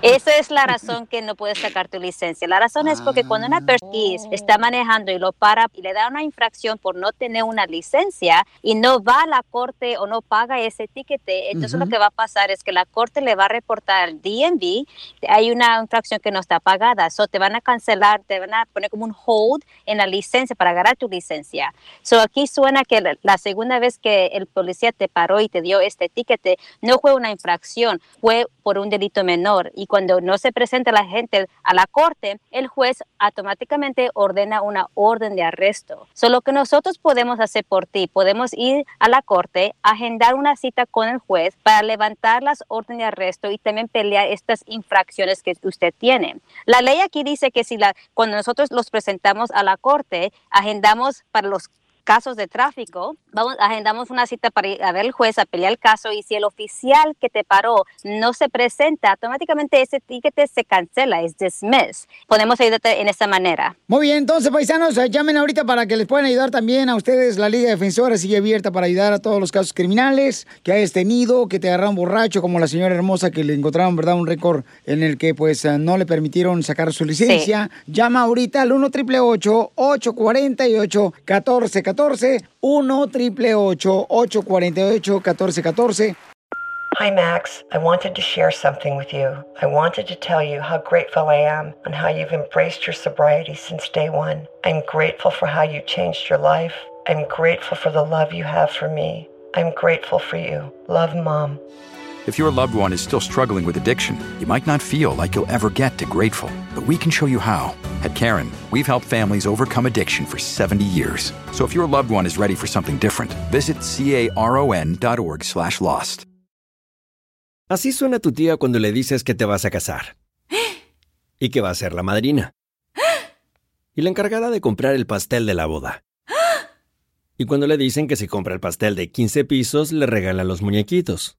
Esa es la razón que no puedes sacar tu licencia. La razón es porque cuando una persona está manejando y lo para y le da una infracción por no tener una licencia y no va a la corte o no paga ese ticket, entonces Ujú. lo que va a pasar es que la corte le va a reportar al DMV, hay una infracción que no está pagada, so te van a cancelar, te van a poner como un hold en la licencia para agarrar tu licencia. So aquí suena que la, la segunda vez que el policía te paró y te dio este ticket no fue una infracción, fue por un delito menor. Y cuando no se presenta la gente a la corte, el juez automáticamente ordena una orden de arresto. Solo que nosotros podemos hacer por ti, podemos ir a la corte, agendar una cita con el juez para levantar las órdenes de arresto y también pelear estas infracciones que usted tiene. La ley aquí dice que si la, cuando nosotros los presentamos a la corte, agendamos para los casos de tráfico, vamos, agendamos una cita para ir a ver el juez, a pelear el caso y si el oficial que te paró no se presenta, automáticamente ese ticket se cancela, es dismiss. Podemos ayudarte en esta manera. Muy bien, entonces, paisanos, eh, llamen ahorita para que les puedan ayudar también a ustedes. La Liga Defensora sigue abierta para ayudar a todos los casos criminales que hayas tenido, que te agarraron borracho, como la señora hermosa que le encontraron, ¿verdad? Un récord en el que, pues, eh, no le permitieron sacar su licencia. Llama ahorita al 1 888 848 1414 1 888 848 1414 Hi, Max. I wanted to share something with you. I wanted to tell you how grateful I am and how you've embraced your sobriety since day one. I'm grateful for how you changed your life. I'm grateful for the love you have for me. I'm grateful for you. Love, Mom. If your loved one is still struggling with addiction, you might not feel like you'll ever get to grateful, but we can show you how. At Karen, we've helped families overcome addiction for 70 years. So if your loved one is ready for something different, visit caron.org slash lost. Así suena tu tía cuando le dices que te vas a casar. Y que va a ser la madrina. Y la encargada de comprar el pastel de la boda. Y cuando le dicen que si compra el pastel de 15 pisos, le regalan los muñequitos.